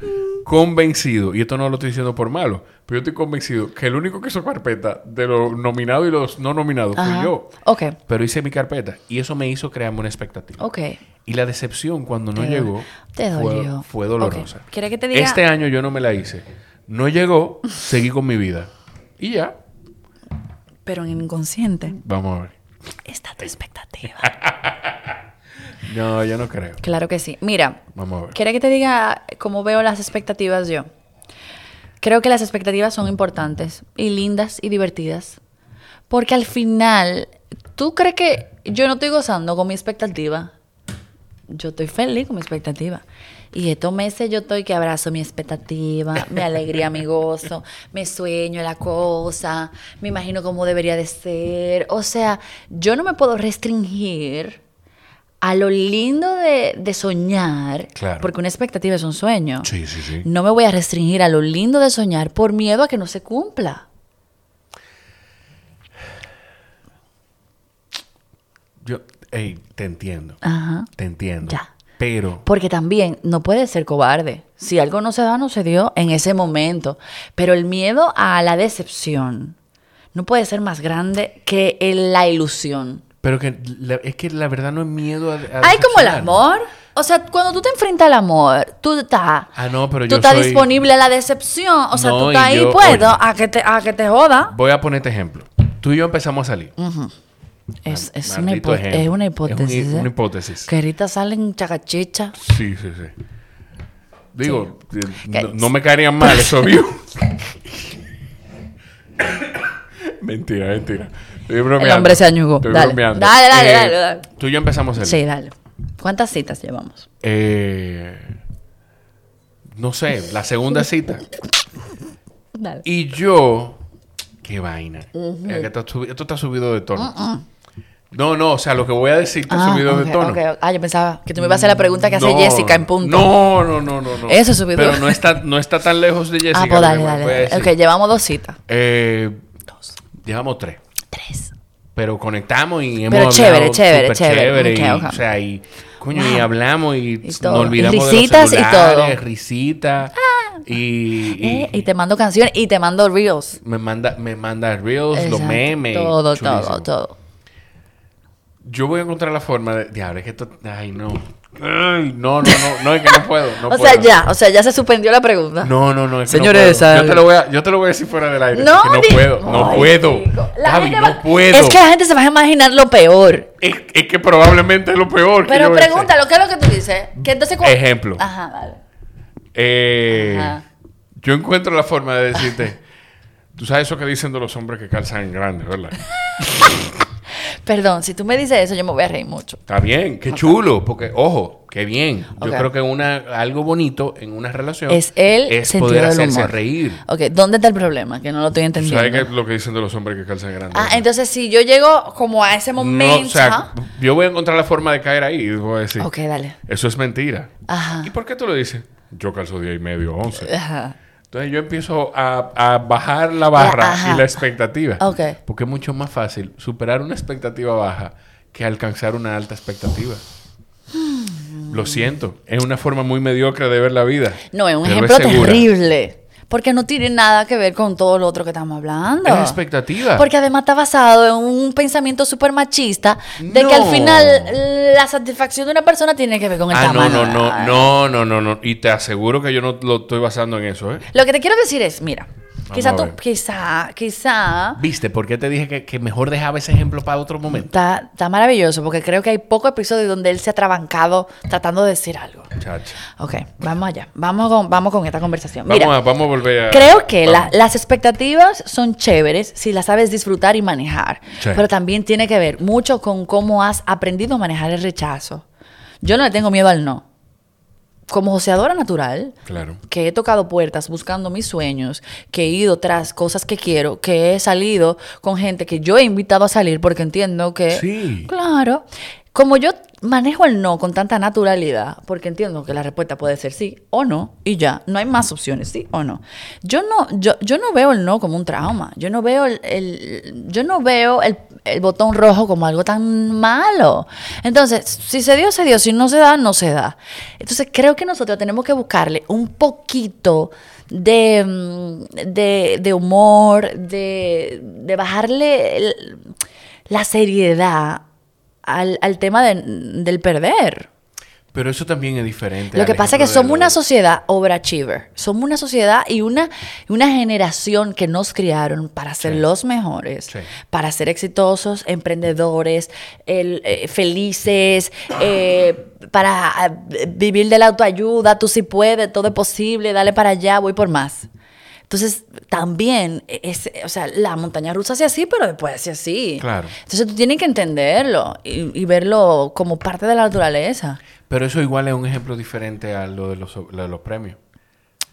Convencido. Y esto no lo estoy diciendo por malo. Pero yo estoy convencido que el único que hizo carpeta de los nominados y los no nominados fui yo. Ok, Pero hice mi carpeta. Y eso me hizo crearme una expectativa. ok. Y la decepción cuando no Te- llegó te fue, dolorosa. Ok. ¿Quiere que te diga? Este año yo no me la hice. No llegó, seguí con mi vida. Y ya. Pero en el inconsciente Vamos a ver. Está tu expectativa. No, yo no creo. claro que sí. Mira, Vamos a ver. ¿quiere que te diga cómo veo las expectativas yo? Creo que las expectativas son importantes y lindas y divertidas. Porque al final, ¿tú crees que yo no estoy gozando con mi expectativa? Yo estoy feliz con mi expectativa. Y estos meses yo estoy que abrazo mi expectativa, mi alegría, mi gozo, me sueño la cosa, me imagino cómo debería de ser. O sea, yo no me puedo restringir a lo lindo de, de soñar, Claro. porque una expectativa es un sueño. Sí, sí, sí. No me voy a restringir a lo lindo de soñar por miedo a que no se cumpla. Yo, ey, te entiendo. Ajá. Te entiendo. Ya. Pero, Porque también no puedes ser cobarde. Si algo no se da, no se dio en ese momento. Pero el miedo a la decepción no puede ser más grande que el- la ilusión. pero que la- es que la verdad no es miedo a, a Hay como el amor. O sea, cuando tú te enfrentas al amor, tú estás... Ah, no, pero tú yo estás soy- disponible a la decepción. O sea, No, tú estás ahí, yo- puedo, oye. a que, te, a que te joda. Voy a ponerte ejemplo. Tú y yo empezamos a salir. Es, es, una, hipo- ejemplo. es una Es hipótesis. un- ¿eh? una hipótesis. Que ahorita salen chacachicha. Sí, sí, sí. Digo, eh, Que- no, no me caerían mal esos views. mentira, mentira. Estoy bromeando. hombre se añugó. Estoy Dale. bromeando. Dale, dale, Eh, dale, dale. Tú y yo empezamos salir. Sí, dale. ¿Cuántas citas llevamos? Eh, no sé, la segunda cita. Dale. Y yo. Qué vaina. Es que esto, está subido de tono. No, no, o sea, lo que voy a decir está subido ok, de tono. Ah, yo pensaba que tú me ibas a hacer la pregunta que hace No, Jessica en punto. No, no, no, no. no. Eso es subido. Pero no está, no está tan lejos de Jessica. ah, pues dale, dale. dale. Ok, llevamos dos citas. Eh, Llevamos tres. Tres. Pero conectamos y hemos Pero chévere, chévere, chévere. y, ok. O sea, y, coño, y hablamos y, Y nos todo. olvidamos Y de los risitas y celulares, todo. Ah. risitas. Y, y- Eh, y te mando canciones y te mando reels. me manda, me manda reels, los memes. Todo, chulísimo. todo, todo. Yo voy a encontrar la forma de. Diablo, es que esto. Ay, no. Ay, no, no, no. No, es que no puedo. No o puedo. sea, ya, o sea, ya se suspendió la pregunta. No, no, no. Es que Señores, no puedo. yo, te lo voy a, yo te lo voy a decir fuera del aire. No, es que no di- puedo. No Ay, puedo. chico. La Gaby, gente no puedo. Es que la gente se va a imaginar lo peor. Es, es que probablemente es lo peor Pero pregúntalo, ¿qué es lo que tú dices? Que entonces cu- Ejemplo. Ajá, dale. Eh, Ajá. yo encuentro la forma de decirte. Tú sabes eso que dicen de los hombres que calzan en grande, ¿verdad? Perdón, si tú me dices eso, yo me voy a reír mucho. Está bien, qué chulo, porque ojo, qué bien. Yo creo que una algo bonito en una relación Es el es poder del hacerse humor. reír. Ok, ¿dónde está el problema? Que no lo estoy ¿Tú entendiendo. sabes qué es lo que dicen de los hombres que calzan en grande? Ah, entonces si yo llego como a ese momento. No, o sea, yo voy a encontrar la forma de caer ahí y voy a decir, Ok, dale. eso es mentira. Ajá. ¿Y por qué tú lo dices? Yo calzo 10 y medio, 11. Ajá. Entonces yo empiezo a, a bajar la barra y la expectativa. Porque es mucho más fácil superar una expectativa baja que alcanzar una alta expectativa. Lo siento, es una forma muy mediocre de ver la vida. No, es un ejemplo terrible. Porque no tiene nada que ver con todo lo otro que estamos hablando. Es expectativa. Porque además está basado en un pensamiento súper machista de No. que al final la satisfacción de una persona tiene que ver con el Ah, no, tamaño. no, no, no, no, no, no. Y te aseguro que yo no lo estoy basando en eso, ¿eh? Lo que te quiero decir es, mira, quizá tú, quizá, quizá ¿Viste? ¿Por qué te dije que, que mejor dejaba ese ejemplo para otro momento? está, está maravilloso porque creo que hay pocos episodios donde él se ha trabancado tratando de decir algo. Chacha. Ok, vamos allá. Vamos con, vamos con esta conversación. Vamos, Mira, a, vamos a volver a... Creo que la- vamos. las expectativas son chéveres si las sabes disfrutar y manejar, Sí. pero también tiene que ver mucho con cómo has aprendido a manejar el rechazo. Yo no le tengo miedo al no. Como joseadora natural, Claro. que he tocado puertas buscando mis sueños, que he ido tras cosas que quiero, que he salido con gente que yo he invitado a salir porque entiendo que... Sí. Claro. Como yo manejo el no con tanta naturalidad, porque entiendo que la respuesta puede ser sí o no, y ya, no hay más opciones, sí o no. Yo no, yo, yo no veo el no como un trauma. Yo no veo el, yo no veo el, botón rojo como algo tan malo. Entonces, si se dio, se dio. Si no se da, no se da. Entonces, creo que nosotros tenemos que buscarle un poquito de, mm, de, humor, de, de bajarle la seriedad al, al tema del perder. Pero eso también es diferente. Lo que pasa es que somos una sociedad overachiever. Somos una sociedad y una, una generación que nos criaron para ser los mejores, para ser exitosos, emprendedores, eh, felices, eh, para eh, vivir de la autoayuda. Tú sí puedes, todo es posible, dale para allá, voy por más. Entonces, también, es, o sea, la montaña rusa hace así, pero después hace así. Claro. Entonces, tú tienes que entenderlo y, verlo como parte de la naturaleza. Pero eso igual es un ejemplo diferente a lo de los, de los premios.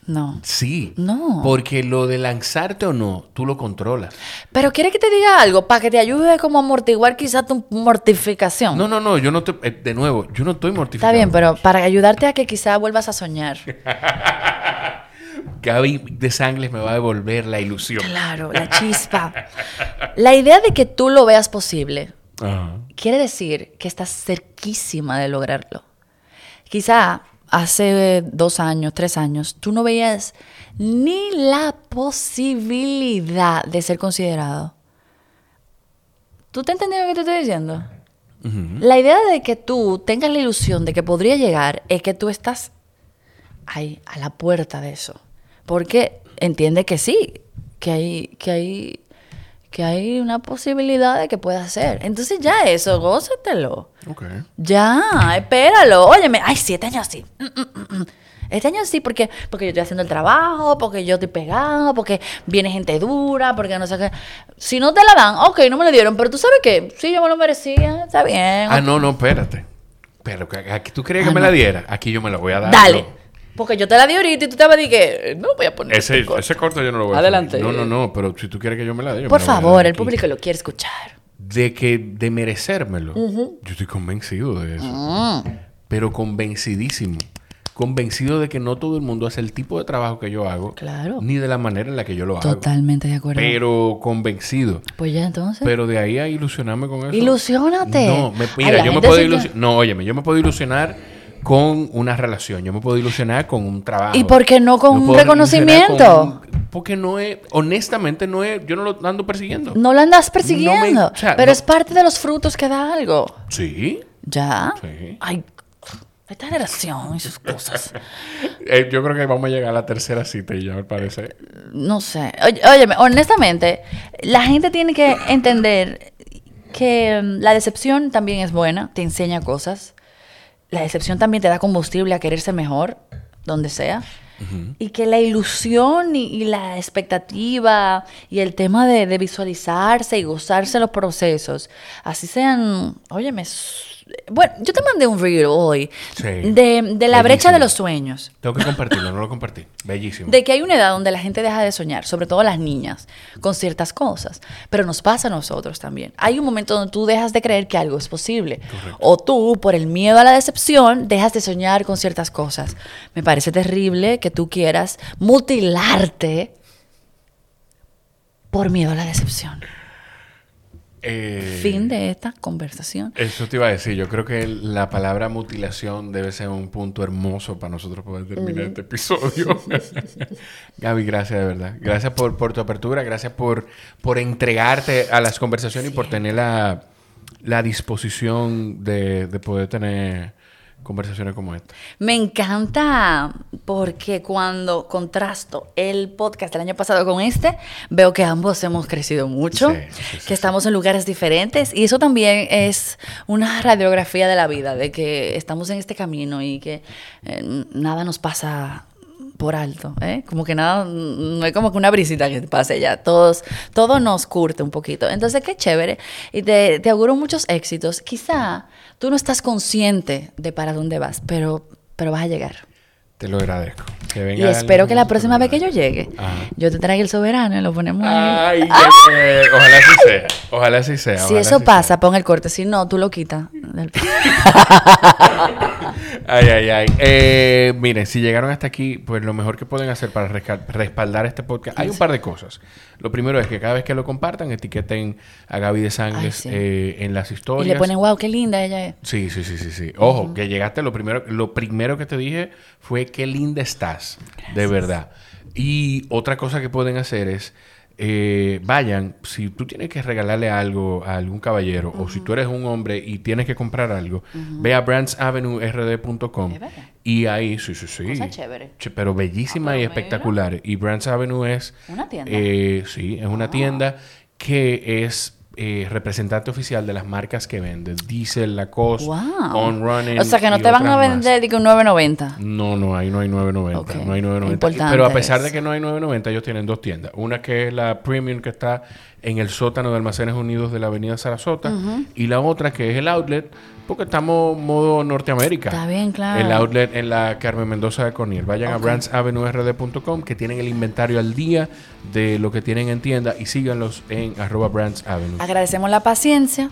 No. Sí. No. Porque lo de lanzarte o no, tú lo controlas. Pero ¿quieres que te diga algo? Para que te ayude como a amortiguar quizás tu mortificación. No, no, no. Yo no te... Eh, de nuevo, yo no estoy mortificado. Está bien, pero para ayudarte a que quizás vuelvas a soñar. Gaby de Sangles me va a devolver la ilusión. Claro, la chispa. la idea de que tú lo veas posible quiere decir que estás cerquísima de lograrlo. Quizá hace dos años, tres años, tú no veías ni la posibilidad de ser considerado. ¿Tú te entiendes lo que te estoy diciendo? La idea de que tú tengas la ilusión de que podría llegar es que tú estás ahí, a la puerta de eso. Porque entiende que sí, que hay, que hay, que hay una posibilidad de que pueda ser. Entonces ya eso, gózatelo. Okay. Ya, espéralo. Óyeme, ay, siete años así. Mm, mm, mm, este año sí, porque, porque yo estoy haciendo el trabajo, porque yo estoy pegado, porque viene gente dura, porque no sé qué. Si no te la dan, ok, no me lo dieron, pero tú sabes que sí, yo me lo merecía, está bien. Ah, no, no, espérate. Pero aquí tú crees que ah, me la diera, aquí yo me la voy a dar. Dale. Porque yo te la di ahorita y tú te vas a decir que no voy a poner ese, este corto. ese corto yo no lo voy a Adelante. No, no, no, pero si tú quieres que yo me la dé. Por favor, el público lo quiere escuchar. De que, de merecérmelo. Yo estoy convencido de eso. Mm. Pero convencidísimo. Convencido de que no todo el mundo hace el tipo de trabajo que yo hago. Claro. Ni de la manera en la que yo lo hago. Totalmente de acuerdo. Pero convencido. Pues ya entonces. Pero de ahí a ilusionarme con eso. Ilusionate. No, mira, yo me puedo ilusionar. No, óyeme, yo me puedo ilusionar con una relación. Yo me puedo ilusionar con un trabajo. ¿Y por qué no con un reconocimiento? porque no es, honestamente, no es, yo no lo ando persiguiendo. No lo andas persiguiendo. pero es parte de los frutos que da algo. Sí. ¿Ya? Sí. Ay, esta generación y sus cosas. Eh, yo creo que vamos a llegar a la tercera cita y ya me parece. No sé. Oye, óyeme, honestamente, la gente tiene que entender que mm, la decepción también es buena, te enseña cosas la decepción también te da combustible a quererse mejor, donde sea. Y que la ilusión y, la expectativa y el tema de, de, visualizarse y gozarse los procesos, así sean, óyeme, bueno, yo te mandé un reel hoy de, la brecha de los sueños. Tengo que compartirlo, no lo compartí. Bellísimo. De que hay una edad donde la gente deja de soñar, sobre todo las niñas, con ciertas cosas. Pero nos pasa a nosotros también. Hay un momento donde tú dejas de creer que algo es posible. O tú, por el miedo a la decepción, dejas de soñar con ciertas cosas. Me parece terrible que tú quieras mutilarte por miedo a la decepción. Eh, fin de esta conversación. Eso te iba a decir. Yo creo que la palabra mutilación debe ser un punto hermoso para nosotros poder terminar este episodio. Gaby, gracias de verdad. Gracias por, por tu apertura. Gracias por, por entregarte a las conversaciones y por tener la, la disposición de, de poder tener conversaciones como esta. Me encanta porque cuando contrasto el podcast del año pasado con este, veo que ambos hemos crecido mucho, que estamos en lugares diferentes y eso también es una radiografía de la vida, de que estamos en este camino y que eh, nada nos pasa por alto, ¿eh? Como que nada, no hay como que una brisita que pase ya, todos, todo nos curte un poquito. Entonces, qué chévere. Y te, te auguro muchos éxitos. Quizá tú no estás consciente de para dónde vas, pero, pero vas a llegar. Te lo agradezco. y espero que la próxima vez que yo llegue, yo te traiga el soberano y lo ponemos ahí. Ay, Ojalá así sea. Ojalá así sea. Si eso pasa, pon el corte. Si no, tú lo quitas. ay, ay, ay. Eh, miren, si llegaron hasta aquí, pues lo mejor que pueden hacer para respaldar este podcast, hay un par de cosas. Lo primero es que cada vez que lo compartan, etiqueten a Gaby de Sangres eh, en las historias. Y le ponen, wow, qué linda ella es. Sí, sí, sí, sí. sí. Ojo, que llegaste, lo primero, lo primero que te dije fue qué linda estás, de verdad. Y otra cosa que pueden hacer es eh, vayan, si tú tienes que regalarle algo a algún caballero o si tú eres un hombre y tienes que comprar algo, ve a brandsavenuerd.com y ahí, sí, sí, sí. pero bellísima ah, y espectacular. Y Brands Avenue es... Una tienda. Eh, sí, es una ah. tienda que es eh, representante oficial de las marcas que venden. Diesel, Lacoste, On Running. O sea, que no te van a vender un 9.90. No, no, ahí no hay 9.90. No hay 9.90. Pero a pesar de que no hay 9.90, ellos tienen dos tiendas. Una que es la Premium, que está en el sótano de Almacenes Unidos de la Avenida Sarasota. Y la otra que es el Outlet, porque estamos modo Norteamérica. Está bien, claro. El outlet en la Carmen Mendoza de Corniel. Vayan a brandsavenuerd.com que tienen el inventario al día de lo que tienen en tienda y síganlos en arroba brandsavenue. Agradecemos la paciencia.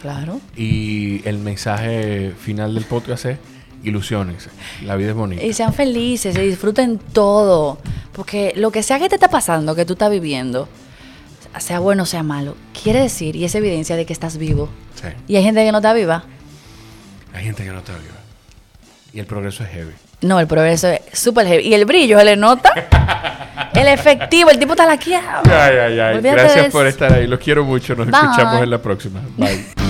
Claro. Y el mensaje final del podcast es ilusiones. La vida es bonita. Y sean felices, y disfruten todo. Porque lo que sea que te está pasando, que tú estás viviendo, sea bueno o sea malo, quiere decir y es evidencia de que estás vivo. Sí. Y hay gente que no está viva. Hay gente que no está viva. Y el progreso es heavy. No, el progreso es súper heavy. Y el brillo, ¿se le nota? el efectivo, el tipo está laqueado. Ay, ay, ay. Gracias por estar ahí. Los quiero mucho. Nos escuchamos en la próxima. Bye.